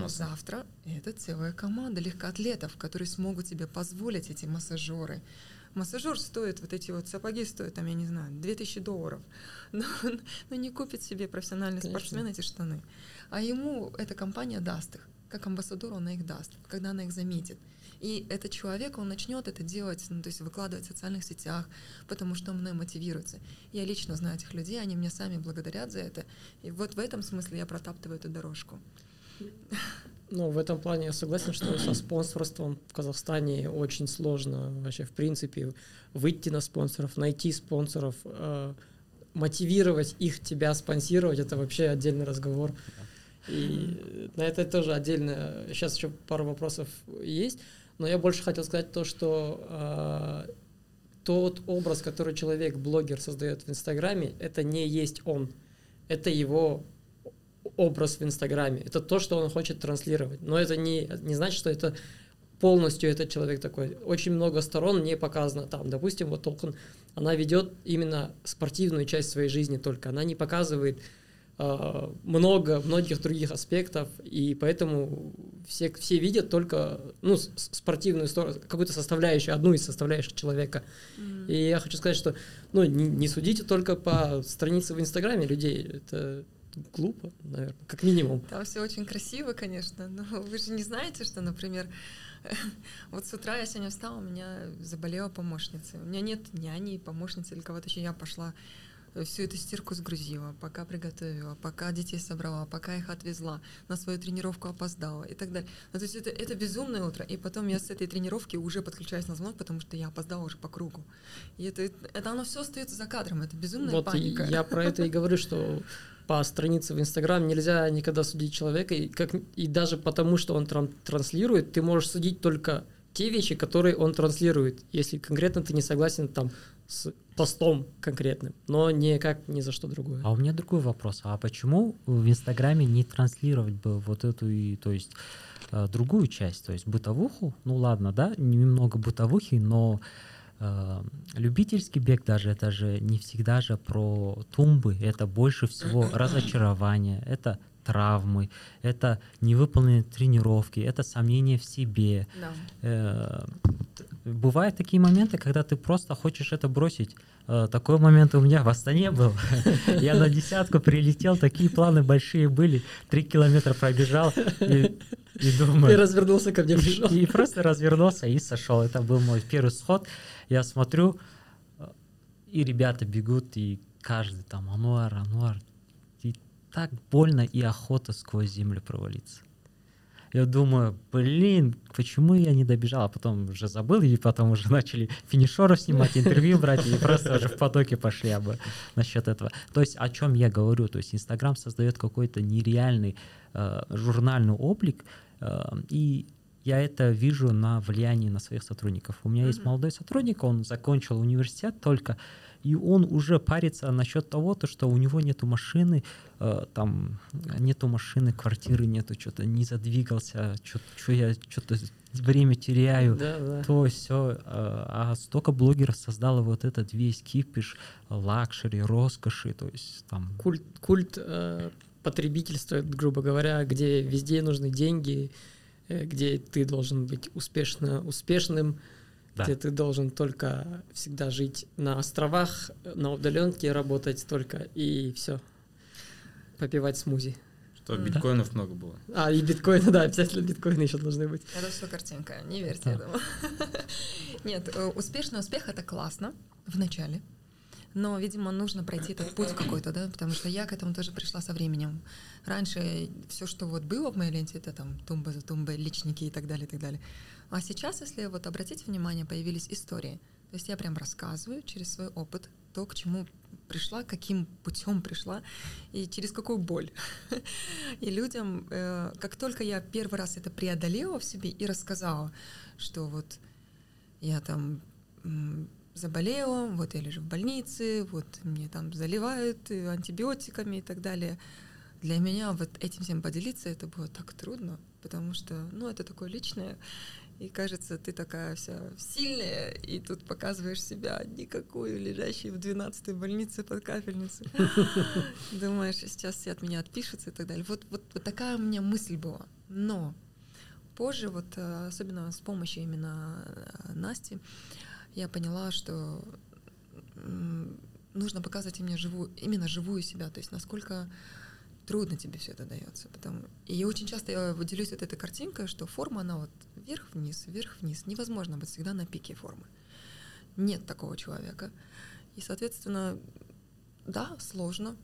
Завтра это целая команда легкоатлетов, которые смогут себе позволить эти массажеры. Массажер стоит, вот эти вот сапоги стоят, там, я не знаю, 2000 долларов. Но, но не купит себе профессиональный Конечно. спортсмен эти штаны. А ему эта компания даст их. Как амбассадор он их даст, когда она их заметит. И этот человек, он начнет это делать, ну, то есть выкладывать в социальных сетях, потому что он мной мотивируется. Я лично знаю этих людей, они мне сами благодарят за это. И вот в этом смысле я протаптываю эту дорожку. Ну, в этом плане я согласен, что со спонсорством в Казахстане очень сложно вообще, в принципе, выйти на спонсоров, найти спонсоров, э, мотивировать их тебя спонсировать, это вообще отдельный разговор. И на это тоже отдельно, сейчас еще пару вопросов есть, но я больше хотел сказать то, что э, тот образ, который человек, блогер создает в Инстаграме, это не есть он, это его образ в Инстаграме. Это то, что он хочет транслировать. Но это не, не значит, что это полностью этот человек такой. Очень много сторон не показано там. Допустим, вот Толкан, она ведет именно спортивную часть своей жизни только. Она не показывает много, многих других аспектов, и поэтому все, все видят только ну, спортивную сторону, какую-то составляющую, одну из составляющих человека. Mm. И я хочу сказать, что ну, не, не судите только по странице в Инстаграме людей. Это глупо, наверное, как минимум. Там все очень красиво, конечно, но вы же не знаете, что, например, вот с утра я сегодня встала, у меня заболела помощница. У меня нет няни, помощницы или кого-то еще. Я пошла э, всю эту стирку сгрузила, пока приготовила, пока детей собрала, пока их отвезла, на свою тренировку опоздала и так далее. Ну, то есть это, это безумное утро. И потом я с этой тренировки уже подключаюсь на звонок, потому что я опоздала уже по кругу. И это, это оно все остается за кадром, это безумная вот паника. Я про это и говорю, что по странице в Инстаграм нельзя никогда судить человека, и, как, и даже потому, что он тран транслирует, ты можешь судить только те вещи, которые он транслирует, если конкретно ты не согласен там с постом конкретным, но никак ни за что другое. А у меня другой вопрос. А почему в Инстаграме не транслировать бы вот эту, и, то есть э, другую часть, то есть бытовуху? Ну ладно, да, немного бытовухи, но Э, любительский бег даже это же не всегда же про тумбы, это больше всего разочарование, это травмы, это невыполненные тренировки, это сомнение в себе. Да. Э, бывают такие моменты, когда ты просто хочешь это бросить. Э, такой момент у меня в Астане был. Я на десятку прилетел, такие планы большие были. Три километра пробежал и, и думаю... И развернулся ко мне пришел. И, и просто развернулся и сошел. Это был мой первый сход. Я смотрю, и ребята бегут, и каждый там, Ануар, Ануар. Так больно и охота сквозь землю провалиться. Я думаю, блин, почему я не добежал? А потом уже забыл, и потом уже начали финишеров снимать, интервью брать, и просто уже в потоке пошли об насчет этого. То есть о чем я говорю? То есть Инстаграм создает какой-то нереальный э, журнальный облик, э, и я это вижу на влиянии на своих сотрудников. У меня mm-hmm. есть молодой сотрудник, он закончил университет только, и он уже парится насчет того, то, что у него нету машины, э, там нету машины, квартиры нету, что-то не задвигался, что я что-то время теряю, да, да. то все. Э, а столько блогеров создало вот этот весь кипиш luxury, роскоши, то есть там... Культ, культ э, потребительства, грубо говоря, где везде нужны деньги, Э, где ты должен быть успешно успешным, да. где ты должен только всегда жить на островах, на удаленке работать только и все, попивать смузи. Что биткоинов да. много было. А, и биткоины, да, обязательно биткоины еще должны быть. Это все картинка, не верьте этому. Нет, э, успешный успех это классно в начале, но, видимо, нужно пройти этот путь какой-то, да, потому что я к этому тоже пришла со временем. Раньше все, что вот было в моей ленте, это там тумбы за тумбой, личники и так далее, и так далее. А сейчас, если вот обратить внимание, появились истории. То есть я прям рассказываю через свой опыт то, к чему пришла, каким путем пришла и через какую боль. И людям, э, как только я первый раз это преодолела в себе и рассказала, что вот я там заболела, вот я лежу в больнице, вот мне там заливают э, антибиотиками и так далее. Для меня вот этим всем поделиться это было так трудно, потому что, ну, это такое личное, и кажется, ты такая вся сильная, и тут показываешь себя никакую, лежащую в 12-й больнице под капельницей. Думаешь, сейчас все от меня отпишутся и так далее. Вот, вот, вот такая у меня мысль была. Но позже, вот э, особенно с помощью именно э, Насти, я поняла, что нужно показывать именно живую, именно живую себя, то есть насколько трудно тебе все это дается. Потому... И очень часто я вот делюсь вот этой картинкой, что форма, она вот вверх-вниз, вверх-вниз. Невозможно быть всегда на пике формы. Нет такого человека. И, соответственно, да, сложно,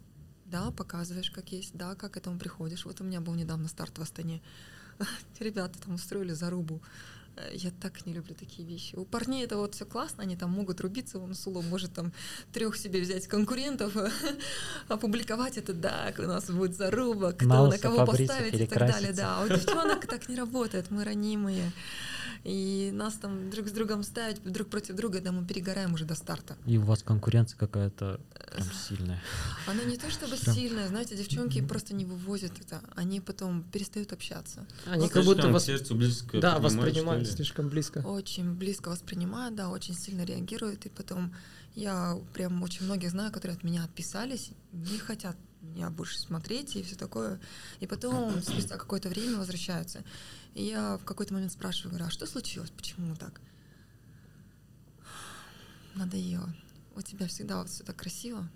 да, показываешь, как есть, да, как к этому приходишь. Вот у меня был недавно старт в Астане. Ребята там устроили зарубу. Я так не люблю такие вещи. У парней это вот все классно, они там могут рубиться, он Суло может там трех себе взять конкурентов, опубликовать это, да, у нас будет заруба, кто На на кого поставить и так далее. Да, а у девчонок так не работает, мы ранимые. И нас там друг с другом ставить друг против друга, да мы перегораем уже до старта. И у вас конкуренция какая-то прям сильная. Она не то чтобы Прям. сильная, знаете, девчонки просто не вывозят это, они потом перестают общаться. Они как будто вас... сердцу близко Да, принимают, воспринимают слишком близко. Очень близко воспринимают, да, очень сильно реагируют, и потом я прям очень многих знаю, которые от меня отписались, не хотят меня больше смотреть и все такое. И потом спустя какое-то время возвращаются. И я в какой-то момент спрашиваю, говорю, а что случилось, почему так? Надоело. У тебя всегда вот все так красиво.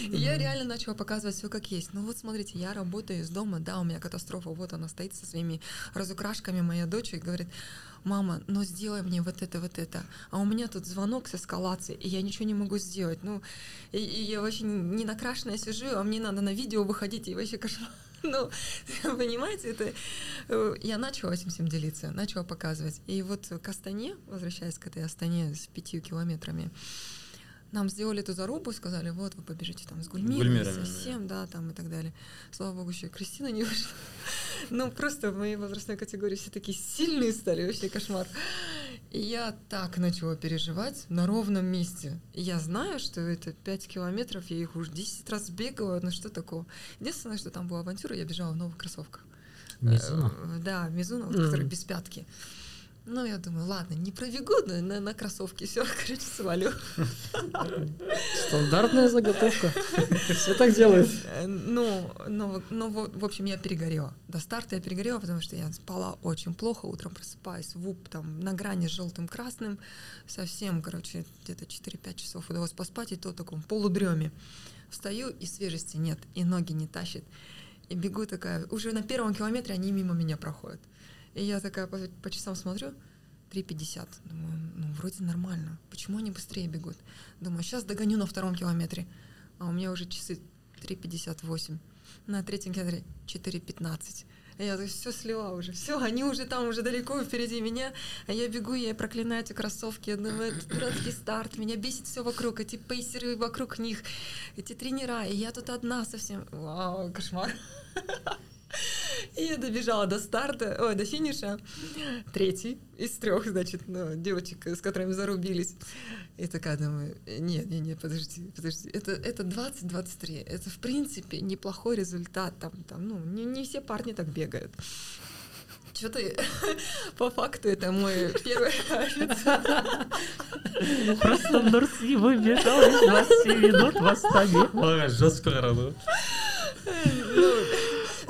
И я реально начала показывать все как есть. Ну вот смотрите, я работаю из дома, да, у меня катастрофа. Вот она стоит со своими разукрашками, моя дочь, и говорит, мама, ну сделай мне вот это, вот это. А у меня тут звонок с эскалацией, и я ничего не могу сделать. Ну, и, и я вообще не накрашенная сижу, а мне надо на видео выходить, и вообще кошмар. Ну, понимаете, это... э, Я начала этим всем делиться, начала показывать. И вот к Астане, возвращаясь к этой Астане с пятью километрами, нам сделали эту зарубу, сказали, вот вы побежите там с гульмирами, Гульмирами, совсем, да, там и так далее. Слава богу, еще и Кристина не вышла. Ну, просто в моей возрастной категории все такие сильные стали, вообще кошмар. И я так начала переживать на ровном месте. И я знаю, что это 5 километров, я их уже 10 раз бегала, ну что такого. Единственное, что там была авантюра, я бежала в новых кроссовках. Мизуно? Э, Да, Мизуно, вот, Мгм. которые без пятки. Ну, я думаю, ладно, не пробегу на, на, на кроссовке, все, короче, свалю. Стандартная заготовка. Все так делают. Э, Ну, ну, ну, вот, в общем, я перегорела. До старта я перегорела, потому что я спала очень плохо. Утром просыпаюсь, вуп там на грани с желтым красным. Совсем, короче, где-то 4-5 часов удалось поспать, и то в таком полудреме. Встаю, и свежести нет, и ноги не тащит. И бегу такая, уже на первом километре они мимо меня проходят. И я такая по, по часам смотрю, 3.50. Думаю, ну, вроде нормально. Почему они быстрее бегут? Думаю, сейчас догоню на втором километре. А у меня уже часы 3.58. На третьем километре 4.15. И я все слила уже. Все, они уже там, уже далеко впереди меня. А я бегу, я проклинаю эти кроссовки. Я думаю, это дурацкий старт. Меня бесит все вокруг. Эти пейсеры вокруг них. Эти тренера. И я тут одна совсем. Вау, кошмар. И я добежала до старта, ой, до финиша. Третий из трех, значит, ну, девочек, с которыми зарубились. И такая думаю, нет, нет, нет, подожди, подожди. Это, это 20-23. Это, в принципе, неплохой результат. Там, там, ну, не, не все парни так бегают. Что-то по факту это мой первый офицер. Просто Нурси выбежал из 20 минут в Астане. Жестко Ну,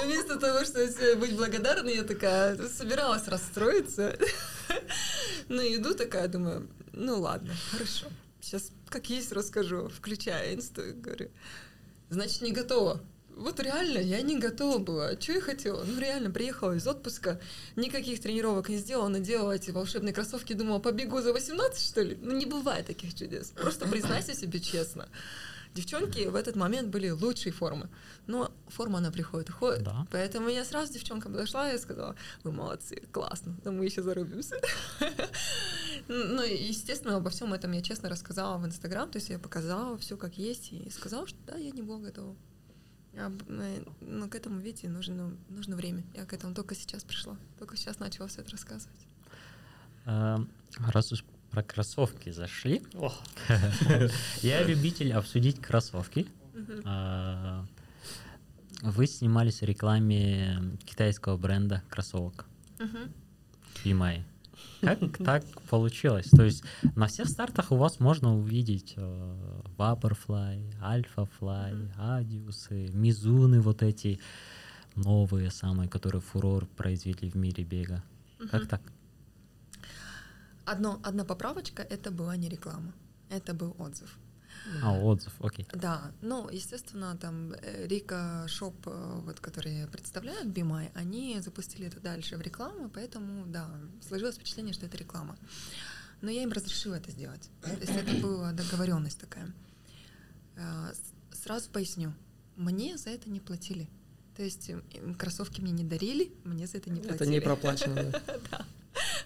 вместо того, чтобы быть благодарной, я такая собиралась расстроиться. Ну, иду такая, думаю, ну ладно, хорошо. Сейчас как есть расскажу, включая инсту, говорю, значит, не готова. Вот реально, я не готова была. Что я хотела? Ну, реально, приехала из отпуска, никаких тренировок не сделала, надела эти волшебные кроссовки, думала, побегу за 18, что ли? Ну, не бывает таких чудес. Просто признайся себе честно. Девчонки в этот момент были лучшей формы. Но форма, она приходит и уходит. Да. Поэтому я сразу девчонкам подошла и сказала, вы молодцы, классно, да мы еще зарубимся. Ну, и, естественно, обо всем этом я честно рассказала в Инстаграм, то есть я показала все как есть и сказала, что да, я не была готова. А, э, Но к этому, видите, нужно, нужно время. Я к этому только сейчас пришла, только сейчас начала все это рассказывать. А, Раз уж про кроссовки зашли, я любитель обсудить кроссовки. А, Вы снимались в рекламе китайского бренда кроссовок Мгм. Пимай. Как так получилось? То есть на всех стартах у вас можно увидеть э, Vaporfly, Alphafly. Адиусы, Мизуны вот эти новые самые, которые фурор произвели в мире бега. Как так? Одно, одна поправочка, это была не реклама, это был отзыв. А, отзыв, окей. Да, ну, естественно, там э, Рика Шоп, э, вот, которые представляют Бимай, они запустили это дальше в рекламу, поэтому, да, сложилось впечатление, что это реклама. Но я им разрешила это сделать. То есть это была договоренность такая. Э, Сразу поясню, мне за это не платили. То есть кроссовки мне не дарили, мне за это не платили. Это не проплачено. да.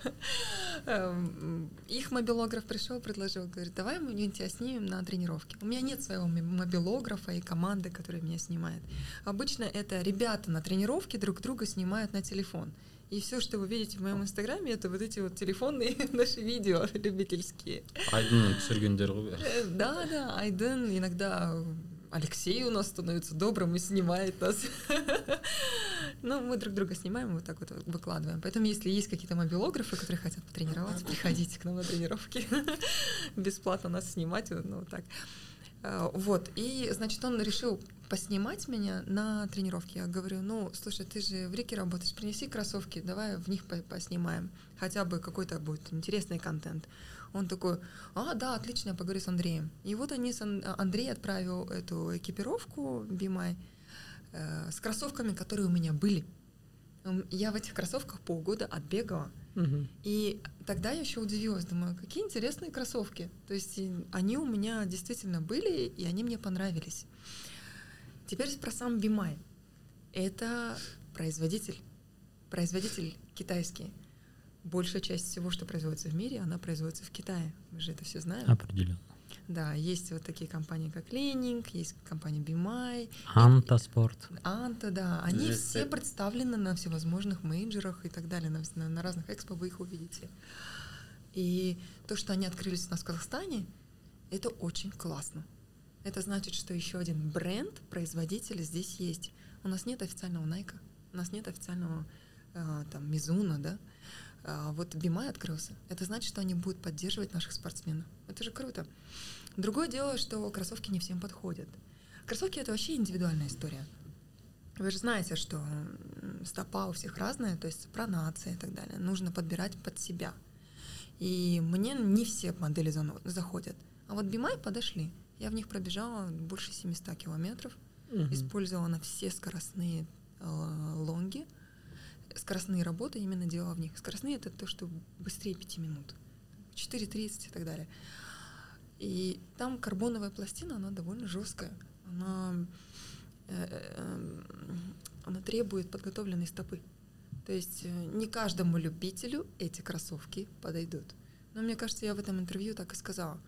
Эм, Их мобилограф пришел, предложил, говорит, давай мы тебя снимем на тренировке. У меня нет своего мобилографа и команды, которая меня снимает. Обычно это ребята на тренировке друг друга снимают на телефон. И все, что вы видите в моем инстаграме, это вот эти вот телефонные наши видео любительские. айдынын түсіргендер ғой бәрі Э, Да, да, Айден иногда Алексей у нас становится добрым и снимает нас. Ну, мы друг друга снимаем, вот так вот выкладываем. Поэтому, если есть какие-то мобилографы, которые хотят потренироваться, приходите к нам на тренировки. Бесплатно нас снимать, ну, так. А, Вот, и, значит, он решил поснимать меня на тренировке. Я говорю, ну, слушай, ты же в Рике работаешь, принеси кроссовки, давай в них по- поснимаем. Хотя бы какой-то будет интересный контент. Он такой, а, да, отлично, я поговорю с Андреем. И вот они с Ан- Андрей отправил эту экипировку Бимай э, с кроссовками, которые у меня были. Я в этих кроссовках полгода отбегала. Мгм. И тогда я еще удивилась, думаю, какие интересные кроссовки. То есть они у меня действительно были, и они мне понравились. Теперь про сам Бимай. Это производитель. Производитель китайский. Большая часть всего, что производится в мире, она производится в Китае. Мы же это все знаем. Определенно. Да, есть вот такие компании, как Ленинг, есть компания Бимай, Антоспорт. Анта, да. Они GST. все представлены на всевозможных мейджерах и так далее. На, на- на разных экспо вы их увидите. И то, что они открылись у нас в Казахстане, это очень классно. Это значит, что еще один бренд, производитель здесь есть. У нас нет официального Найка, у нас нет официального э, там Мизуна, да. А вот Бимай открылся. Это значит, что они будут поддерживать наших спортсменов. Это же круто. Другое дело, что кроссовки не всем подходят. Кроссовки это вообще индивидуальная история. Вы же знаете, что стопа у всех разная, то есть пронация и так далее. Нужно подбирать под себя. И мне не все модели заходят. А вот Бимай подошли. Я в них пробежала больше 700 километров, Мгм. использовала на все скоростные э, лонги. Скоростные работы именно делала в них. Скоростные это то, что быстрее 5 минут. 4.30 и так далее. И там карбоновая пластина, она довольно жесткая. Она, э, э, она требует подготовленной стопы. То есть э, не каждому любителю эти кроссовки подойдут. Но мне кажется, я в этом интервью так и сказала.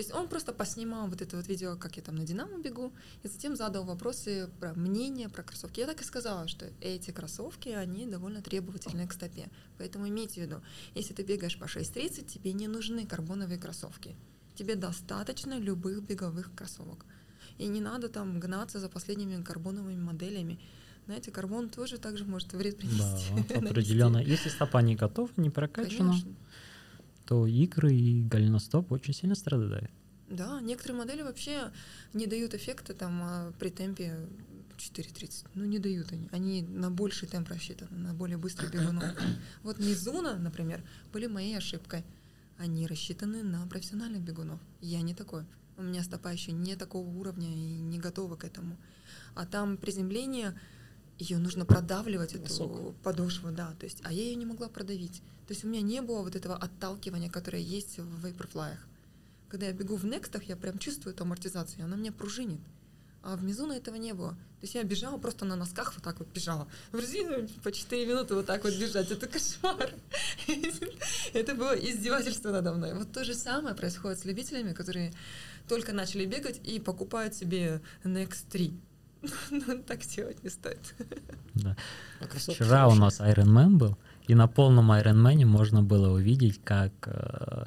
То есть он просто поснимал вот это вот видео, как я там на Динамо бегу, и затем задал вопросы про мнение про кроссовки. Я так и сказала, что эти кроссовки, они довольно требовательны к стопе. Поэтому имейте в виду, если ты бегаешь по 6.30, тебе не нужны карбоновые кроссовки. Тебе достаточно любых беговых кроссовок. И не надо там гнаться за последними карбоновыми моделями. Знаете, карбон тоже также может вред Да, принести. нанести. определенно. Если стопа не готова, не прокачана, Конечно. То икры и голеностоп очень сильно страдают. Да, некоторые модели вообще не дают эффекта там а, при темпе 4.30. Ну, не дают они. Они на больший темп рассчитаны, на более быстрый бегунок. Вот Мизуна, например, были моей ошибкой. Они рассчитаны на профессиональных бегунов. Я не такой. У меня стопа еще не такого уровня и не готова к этому. А там приземление, ее нужно продавливать, эту Носок. подошву, да. То есть, а я ее не могла продавить. То есть у меня не было вот этого отталкивания, которое есть в вейперфлаях. Когда я бегу в некстах, я прям чувствую эту амортизацию, она меня пружинит. А в Мизуна этого не было. То есть я бежала просто на носках, вот так вот бежала. В резину по 4 минуты вот так вот бежать, это кошмар. Это было издевательство надо мной. Вот то же самое происходит с любителями, которые только начали бегать и покупают себе Next 3. Ну, Так делать не стоит. Да. А Вчера у нас Iron Man был, и на полном Iron Man можно было увидеть, как э,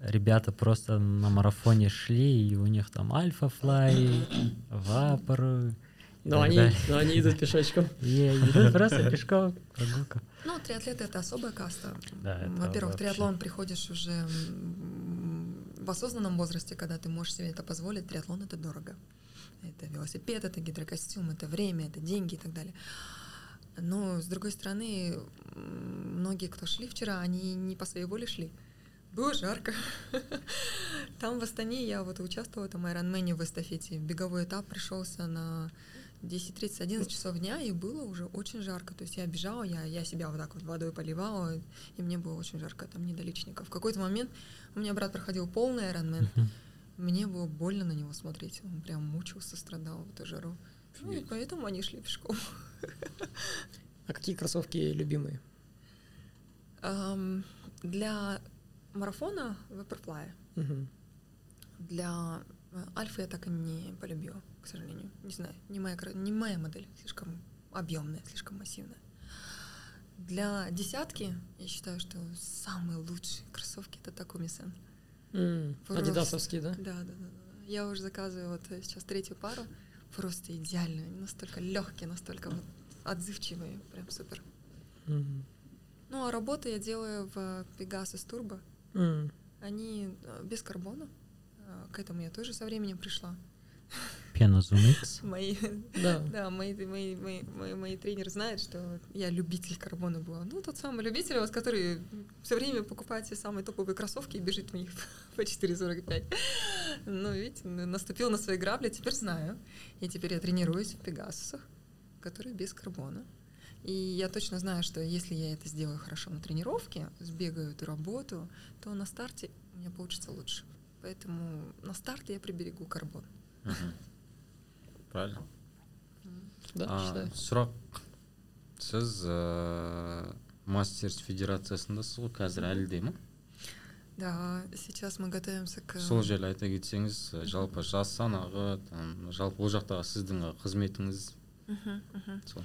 ребята просто на марафоне шли, и у них там Альфа Флай, Вапор. Но они, далее. но они идут пешочком. Идут просто пешком, прогулка. Ну, триатлеты это особая каста. Да, Во-первых, вообще. триатлон приходишь уже в осознанном возрасте, когда ты можешь себе это позволить. Триатлон это дорого. Это велосипед, это гидрокостюм, это время, это деньги и так далее. Но, с другой стороны, многие, кто шли вчера, они не по своей воле шли. Было жарко. Там в Астане я вот участвовала в этом Ironman в эстафете. Беговой этап пришелся на 10-30-11 часов дня, и было уже очень жарко. То есть я бежала, я, я себя вот так вот водой поливала, и мне было очень жарко, там не до личников. В какой-то момент у меня брат проходил полный Ironman, мне было больно на него смотреть. Он прям мучился, страдал в эту жару. Ну, и поэтому они шли пешком. А какие кроссовки любимые? Ам, Для марафона Vaporfly. Мгм. Для э, Альфы я так и не полюбила, к сожалению. Не знаю, не моя, не моя модель, слишком объемная, слишком массивная. Для десятки я считаю, что самые лучшие кроссовки это Такуми Сен. Просто. Адидасовские, да? Да, да, да, да. Я уже заказываю вот э, сейчас третью пару. Просто идеально. Они настолько легкие, настолько вот отзывчивые. Прям супер. Мгм. Ну, а работу я делаю в Pegasus Turbo. М, Они э, без карбона. Э, К этому я тоже со временем пришла. Пена Zoom X. Мои, Да. да, мои, мои, мои, мои, мои тренеры знают, что я любитель карбона была. Ну, тот самый любитель, вот, который все время покупает все самые топовые кроссовки и бежит в них по 4,45. Ну, видите, наступил на свои грабли, теперь знаю. И теперь я тренируюсь в Пегасусах, которые без карбона. И я точно знаю, что если я это сделаю хорошо на тренировке, сбегаю эту работу, то на старте у меня получится лучше. Поэтому на старте я приберегу карбон. Мгм. Правильно? Да, А, сұрақ сіз ыыы мастерс федерациясындасыз ғой қазір әлі де ма? Да, сейчас мы готовимся к... сол жайлы айта кетсеңіз ә, жалпы жас санағы там жалпы ол жақтағы сіздің қызметіңіз. Мгм, мгм. сол.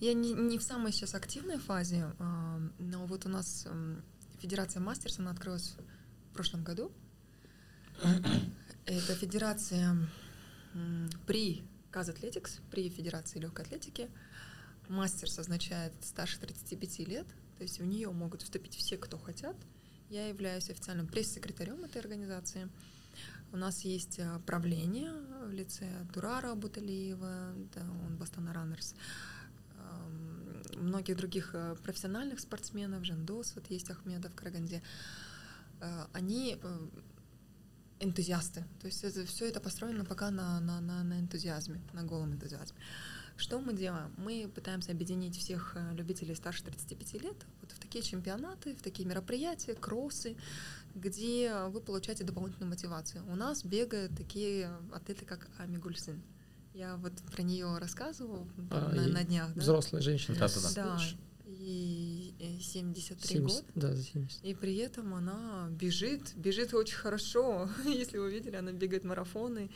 Я не, не в самой сейчас активной фазе, а, но вот у нас Федерация Мастерс, она открылась в прошлом году. Это федерация при Каз Атлетикс, при Федерации легкой атлетики. Мастерс означает старше 35 лет, то есть в нее могут вступить все, кто хотят. Я являюсь официальным пресс-секретарем этой организации. У нас есть а, правление в лице Дурара Буталиева, да, он Бастана Раннерс, многих других э, профессиональных спортсменов, Жандос, вот есть Ахмедов, Караганде. Э, Они энтузиасты. То есть это, все это построено пока на, на, на, на энтузиазме, на голом энтузиазме. Что мы делаем? Мы пытаемся объединить всех э, любителей старше 35 лет вот в такие чемпионаты, в такие мероприятия, кроссы, где вы получаете дополнительную мотивацию. У нас бегают такие атлеты, как Ами Гульсин. Я вот про нее рассказывала А, на, на днях. Да? Взрослая женщина. Да-да-да. Да, Слышь, и э, 73 70, года. Да, за 70. И при этом она бежит, бежит очень хорошо. Если вы видели, она бегает марафоны.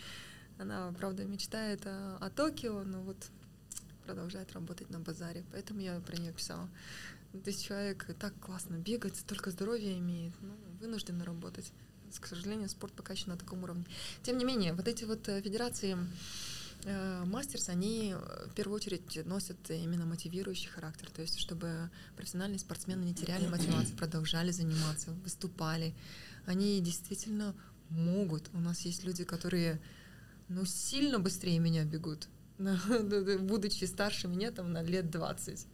Она, правда, мечтает о, о Токио, но вот продолжает работать на базаре. Поэтому я про нее писала. Ну, То есть человек так классно бегает, столько здоровья имеет, ну, вынужден работать. К сожалению, спорт пока еще на таком уровне. Тем не менее, вот эти вот э, федерации э, мастерс, они э, в первую очередь носят именно мотивирующий характер, то есть чтобы профессиональные спортсмены не теряли мотивацию, продолжали заниматься, выступали. Они действительно могут. У нас есть люди, которые ну, сильно быстрее меня бегут, будучи старше меня там на лет 20.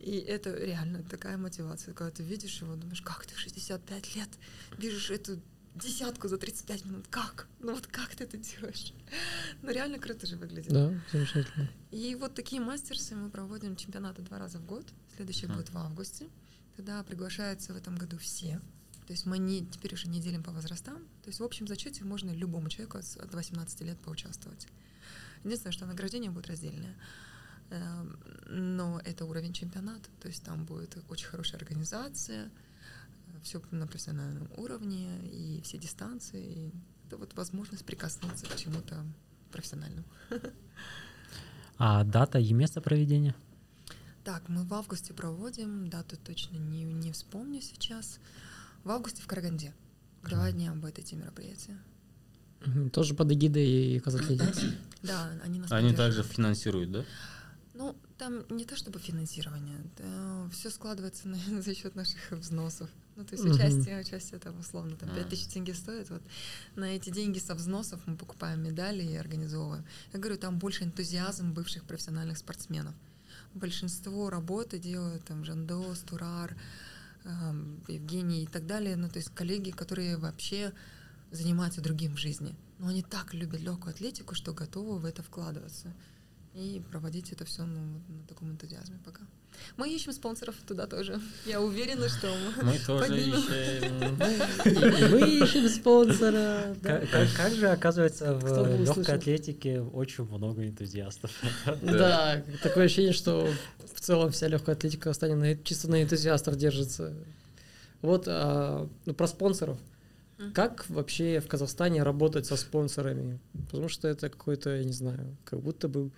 И это реально такая мотивация, когда ты видишь его, думаешь, как ты в 65 лет бежишь эту десятку за 35 минут, как? Ну вот как ты это делаешь? Ну реально круто же выглядит. Да, замечательно. И вот такие мастерсы мы проводим чемпионаты два раза в год. Следующий Мгм. будет в августе. Тогда приглашаются в этом году все. То есть мы не, теперь уже не делим по возрастам. То есть в общем зачете можно любому человеку от, от 18 лет поучаствовать. Единственное, что награждение будет раздельное. Эм, Но это уровень чемпионата. То есть там будет очень хорошая организация, все на профессиональном уровне, и все дистанции. И это вот возможность прикоснуться к чему-то профессиональному. А дата и место проведения? Так, мы в августе проводим, дату точно не, не вспомню сейчас. В августе в Караганде. Два дня будет эти мероприятия. Тоже под эгидой Казатлетикс. Да, они нас они также финансируют да Ну, там не то чтобы финансирование, все складывается на- за счет наших взносов. Ну, то есть Мгм. участие, участие там условно там А. 5000 тенге стоит. Вот на эти деньги со взносов мы покупаем медали и организовываем. Я говорю, там больше энтузиазм бывших профессиональных спортсменов. Большинство работы делают там Жандос, Турар, эм, Евгений и так далее, ну, то есть коллеги, которые вообще занимаются другим в жизни. Но они так любят легкую атлетику, что готовы в это вкладываться и проводить это все ну, на таком энтузиазме пока. Мы ищем спонсоров туда тоже. Я уверена, что Мы тоже поднимем. ищем. Мы ищем спонсора. Как, же, оказывается, в легкой атлетике очень много энтузиастов. Да, такое ощущение, что в целом вся легкая атлетика чисто на энтузиастах держится. Вот а, ну, про спонсоров. Как вообще в Казахстане работать со спонсорами? Потому что это какой-то, я не знаю, как будто бы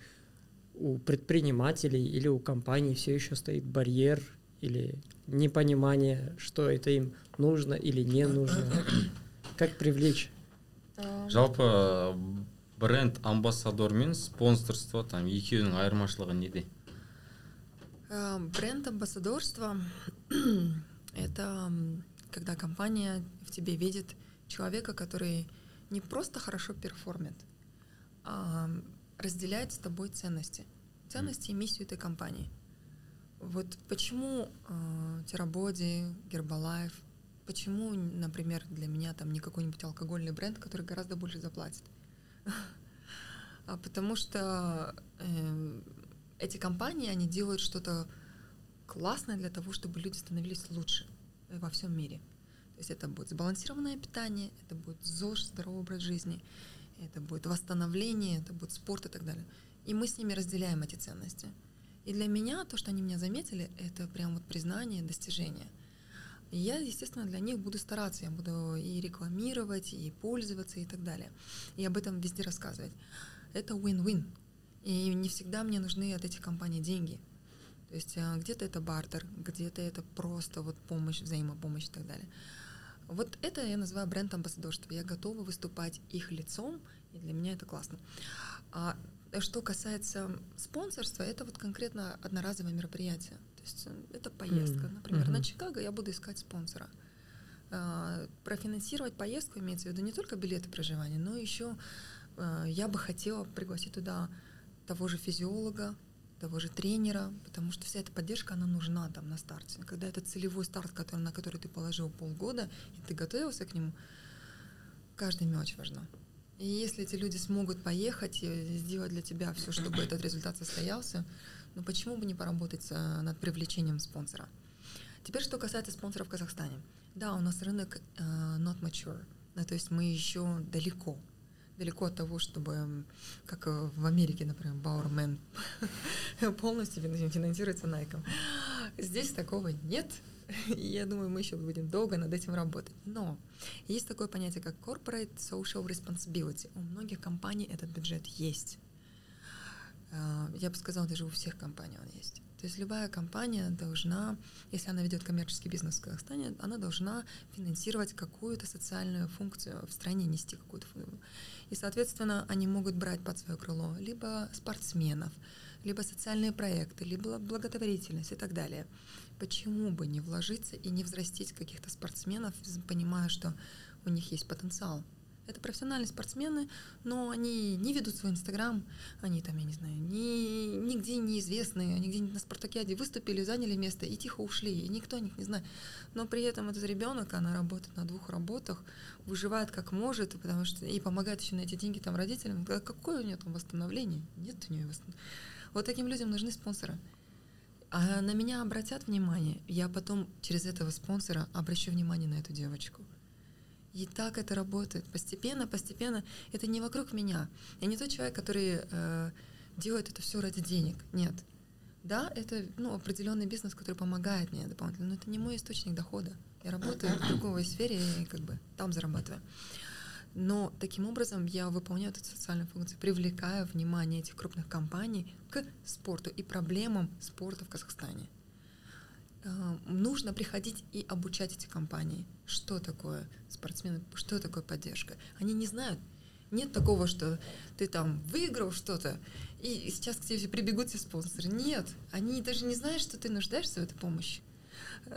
у предпринимателей или у компаний все еще стоит барьер или непонимание, что это им нужно или не нужно. Как привлечь? Эм, жалпы бренд амбассадор мен спонсорство там екеуінің айырмашылығы неде Э, Бренд амбассадорства это когда компания в тебе видит человека, который не просто хорошо перформит, а разделяет с тобой ценности. Ценности и миссию этой компании. Вот почему э, Терабоди, Гербалайф, почему, например, для меня там не какой-нибудь алкогольный бренд, который гораздо больше заплатит? А Потому что э, эти компании, они делают что-то классное для того, чтобы люди становились лучше во всем мире. То есть это будет сбалансированное питание, это будет ЗОЖ, здоровый образ жизни, это будет восстановление, это будет спорт и так далее. И мы с ними разделяем эти ценности. И для меня то, что они меня заметили, это прям вот признание, достижение. И я, естественно, для них буду стараться, я буду и рекламировать, и пользоваться, и так далее. И об этом везде рассказывать. Это win-win. И не всегда мне нужны от этих компаний деньги. То есть а, где-то это бартер, где-то это просто вот помощь, взаимопомощь и так далее. Вот это я называю бренд амбассадорство. Я готова выступать их лицом, и для меня это классно. А что касается спонсорства, это вот конкретно одноразовое мероприятие. То есть э, это поездка. Например, на Мгм. Чикаго я буду искать спонсора. А, Профинансировать поездку имеется в виду не только билеты проживания, но еще э, я бы хотела пригласить туда того же физиолога, того же тренера, потому что вся эта поддержка, она нужна там на старте. Когда это целевой старт, который, на который ты положил полгода, и ты готовился к нему, каждая мелочь важна. И если эти люди смогут поехать и сделать для тебя все, чтобы этот результат состоялся, ну почему бы не поработать над привлечением спонсора? Теперь, что касается спонсоров в Казахстане. Да, у нас рынок э, not mature, да, то есть мы еще далеко, далеко от того, чтобы, как э, в Америке, например, Бауэрмен полностью фин- финансируется Nike. Здесь такого нет, и я думаю, мы еще будем долго над этим работать. Но есть такое понятие, как corporate social responsibility. У многих компаний этот бюджет есть. Э, Я бы сказала, даже у всех компаний он есть. То есть любая компания должна, если она ведет коммерческий бизнес в Казахстане, она должна финансировать какую-то социальную функцию в стране, нести какую-то функцию. И, соответственно, они могут брать под свое крыло либо спортсменов, либо социальные проекты, либо благотворительность и так далее. Почему бы не вложиться и не взрастить каких-то спортсменов, понимая, что у них есть потенциал? Это профессиональные спортсмены, но они не ведут свой инстаграм, они там, я не знаю, ни, нигде не известные, они где-нибудь на спартакиаде выступили, заняли место и тихо ушли, и никто о них не знает. Но при этом этот ребенок, она работает на двух работах, выживает как может, потому что и помогает еще на эти деньги там родителям. Какое у нее там восстановление? Нет у нее восстановления. Вот таким людям нужны спонсоры. А на меня обратят внимание, я потом через этого спонсора обращу внимание на эту девочку. И так это работает. Постепенно, постепенно. Это не вокруг меня. Я не тот человек, который э, делает это все ради денег. Нет. Да, это ну, определенный бизнес, который помогает мне дополнительно, но это не мой источник дохода. Я работаю в другой сфере и как бы там зарабатываю. Но таким образом я выполняю эту социальную функцию, привлекаю внимание этих крупных компаний к спорту и проблемам спорта в Казахстане. Э, Нужно приходить и обучать эти компании, что такое спортсмены, что такое поддержка. Они не знают. Нет такого, что ты там выиграл что-то, и сейчас к тебе прибегут все спонсоры. Нет, они даже не знают, что ты нуждаешься в этой помощи.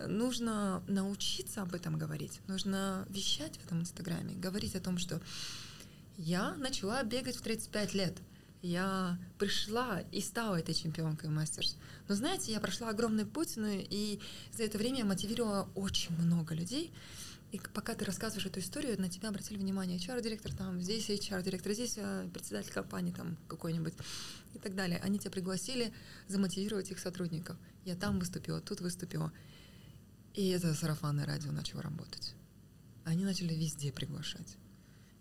Нужно научиться об этом говорить, нужно вещать в этом инстаграме, говорить о том, что я начала бегать в 35 лет. Я пришла и стала этой чемпионкой мастерс. Но знаете, я прошла огромный путь, ну, и за это время я мотивировала очень много людей. И пока ты рассказываешь эту историю, на тебя обратили внимание HR-директор, там, здесь HR-директор, здесь э, председатель компании там какой-нибудь и так далее. Они тебя пригласили замотивировать их сотрудников. Я там выступила, тут выступила. И это сарафанное радио начало работать. Они начали везде приглашать.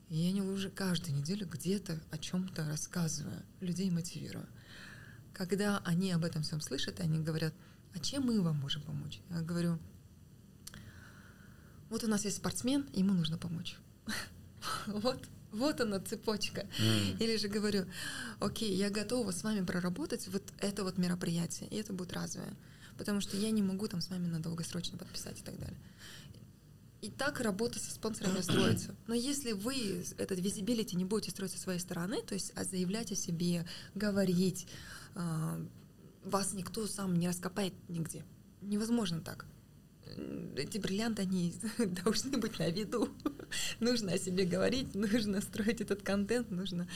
И я не уже каждую неделю где-то о чем-то рассказываю, людей мотивирую. Когда они об этом всем слышат, они говорят, а чем мы вам можем помочь? Я говорю, вот у нас есть спортсмен, ему нужно помочь. Вот, вот она цепочка. М. Или же говорю, окей, я готова с вами проработать вот это вот мероприятие, и это будет разовое, потому что я не могу там с вами на долгосрочно подписать и так далее. И так работа со спонсорами строится. Но если вы этот визибилити не будете строить со своей стороны, то есть а заявлять о себе, говорить, а, вас никто сам не раскопает нигде. Невозможно так. Эти бриллианты, они должны быть на виду. Нужно о себе говорить, нужно строить этот контент, нужно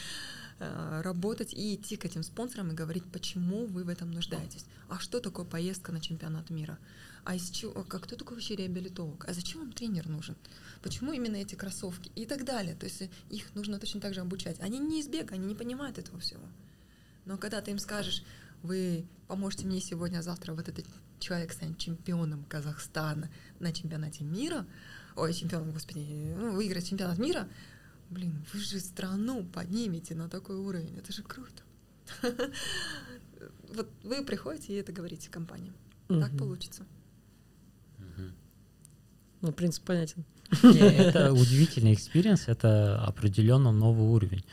а, работать и идти к этим спонсорам и говорить, почему вы в этом нуждаетесь. А что такое поездка на чемпионат мира? А из чего, как кто такой вообще реабилитолог? А зачем вам тренер нужен? Почему именно эти кроссовки? И так далее. То есть их нужно точно так же обучать. Они не из бега, они не понимают этого всего. Но когда ты им скажешь, вы поможете мне сегодня, а завтра вот этот человек станет чемпионом Казахстана на чемпионате мира, ой, чемпионом, господи, ну, выиграть чемпионат мира, блин, вы же страну поднимете на такой уровень, это же круто. Вот вы приходите и это говорите компаниям. Так получится. Ну, принцип понятен. Это удивительный experience, это определенно новый уровень.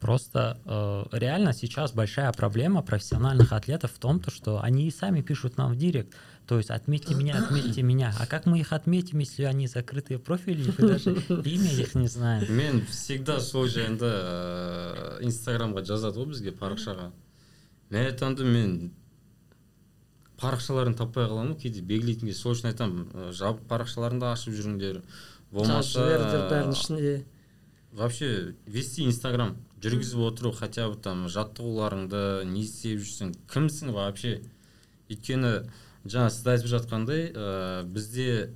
Просто э, реально сейчас большая проблема профессиональных атлетов в том, то, что они и сами пишут нам в директ, то есть отметьте меня, отметьте меня. А как мы их отметим, если они закрытые профили, и мы даже имя их не знаем? мен всегда сол жайында ыыы инстаграмға жазады ғой бізге парақшаға мә айтамды мен парақшаларын таппай қаламын ғой. Кейде белгілейтін кезде сол үшін айтамын жабық парақшаларыңды ашып жүріңдер болмаса бәрінің ішінде. Вообще вести инстаграм жүргізіп отыру хотя бы там жаттығуларыңды не істеп жүрсің кімсің вообще? Өйткені жаңа сіз айтып жатқандай ә, бізде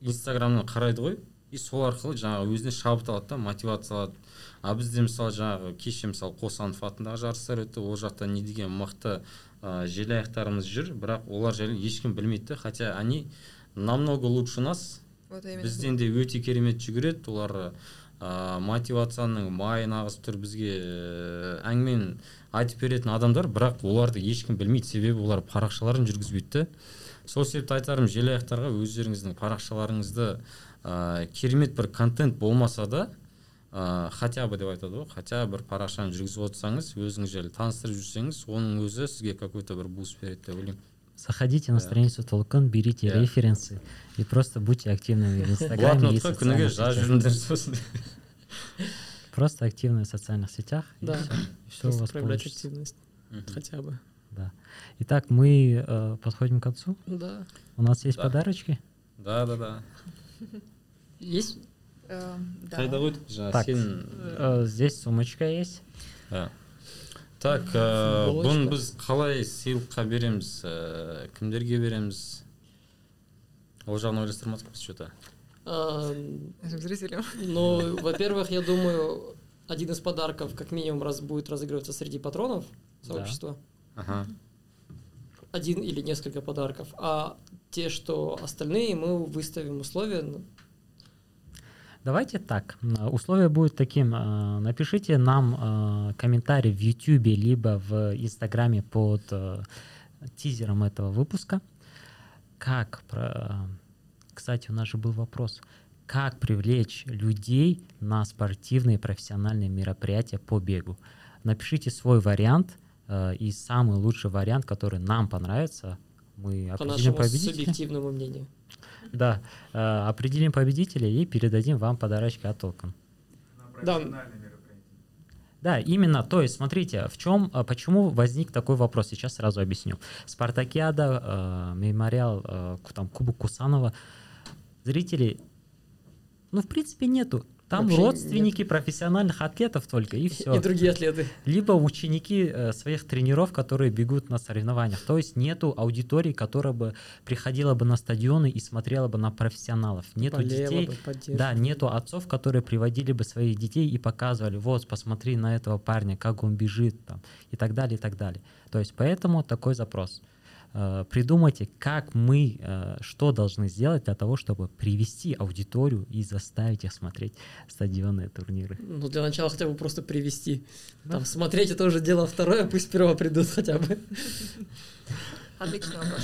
инстаграмнан қарайды ғой. И сол арқылы жаңағы өзіне шабыт алады да мотивация алады. А бізде мысалы жаңағы кеше мысалы қосанов атындағы жарыстар өтті ол жақта не деген мықты ә, желаяқтарымыз жүр бірақ олар жайлы ешкім білмейді да хотя они намного лучше нас. Вот именно. бізден де өте керемет жүгіреді. Олар ә, мотивацияның майын ағызып тұр бізге ә, әңгімені айтып беретін адамдар. Бірақ оларды ешкім білмейді. Себебі олар парақшаларын жүргізбейді да сол себепті айтарым желаяқтарға өздеріңіздің парақшаларыңызды ә, керемет бір контент болмаса да ә, хотя бы деп айтады ғой хотя бы бір парақшаны жүргізіп отырсаңыз өзіңіз жайлы таныстырып жүрсеңіз оның өзі сізге какой то бір буст береді деп ойлаймын Заходите на Да. страницу Толкан, берите Да. референсы и просто будьте активными в Инстаграме и блокнотқа күніге социальных жазып сетях. жүріңдер сосын Просто активны в социальных сетях. и Да. всё. И все у Просто вас проявлять получится. активность Мгм. хотя бы. Да. Итак, мы э, подходим к концу. Да. У нас есть Да. подарочки. да да да Есть? Э, да. қайда қойдық жаңа Так. сен Э, здесь сумочка есть. Иә. так ә, Футболочка. бұны біз қалай сыйлыққа береміз ә, кімдерге береміз ол жағын ойластырмадық біз че то А, Нашим зрителям. Ну, во-первых, я думаю, один из подарков как минимум раз будет разыгрываться среди патронов Да. сообщества. ага Один или несколько подарков. А те, что остальные, мы выставим условия. Давайте так. Условие будет таким. э, Напишите нам э, комментарий в YouTube либо в Инстаграме под э, тизером этого выпуска. Как, кстати, у нас же был вопрос. Как привлечь людей на спортивные профессиональные мероприятия по бегу? Напишите свой вариант и самый лучший вариант, который нам понравится. Мы по определим нашему победителя. субъективному мнению. Да, э, определим победителя и передадим вам подарочки от Толкан. Да. Да, именно. То есть, смотрите, в чем, э, почему возник такой вопрос? Сейчас сразу объясню. Спартакиада, э, мемориал, э, там Кубок Кусанова. Зрителей, ну, в принципе, нету. Там Вообще родственники профессиональных атлетов только, и все. И другие атлеты. Либо ученики э, своих тренеров, которые бегут на соревнованиях. То есть нету аудитории, которая бы приходила бы на стадионы и смотрела бы на профессионалов. Нету Болела детей, бы, да, нету отцов, которые приводили бы своих детей и показывали, вот, посмотри на этого парня, как он бежит, там, и так далее, и так далее. То есть поэтому такой запрос. Э, Придумайте, как мы, э, что должны сделать для того, чтобы привести аудиторию и заставить их смотреть стадионные турниры. Ну, для начала хотя бы просто привести. Там смотреть это уже дело второе, пусть сперва придут хотя бы. Отличный вопрос.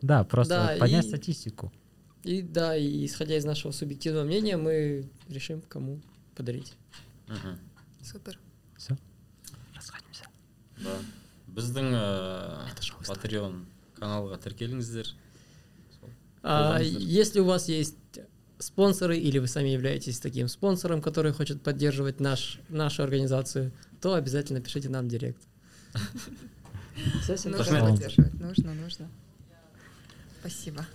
Да, просто Да, вот поднять и- статистику. И да, и исходя из нашего субъективного мнения, мы решим, кому подарить. Мгм. Супер. Все, расходимся. да біздің э, Это же патреон каналға тіркеліңіздер А, Пожалуйста. если у вас есть спонсоры или вы сами являетесь таким спонсором, который хочет поддерживать наш, нашу организацию, то обязательно пишите нам в директ. Всё, всем Нужно пока. Пожалуйста. поддерживать. Нужно, нужно. Спасибо.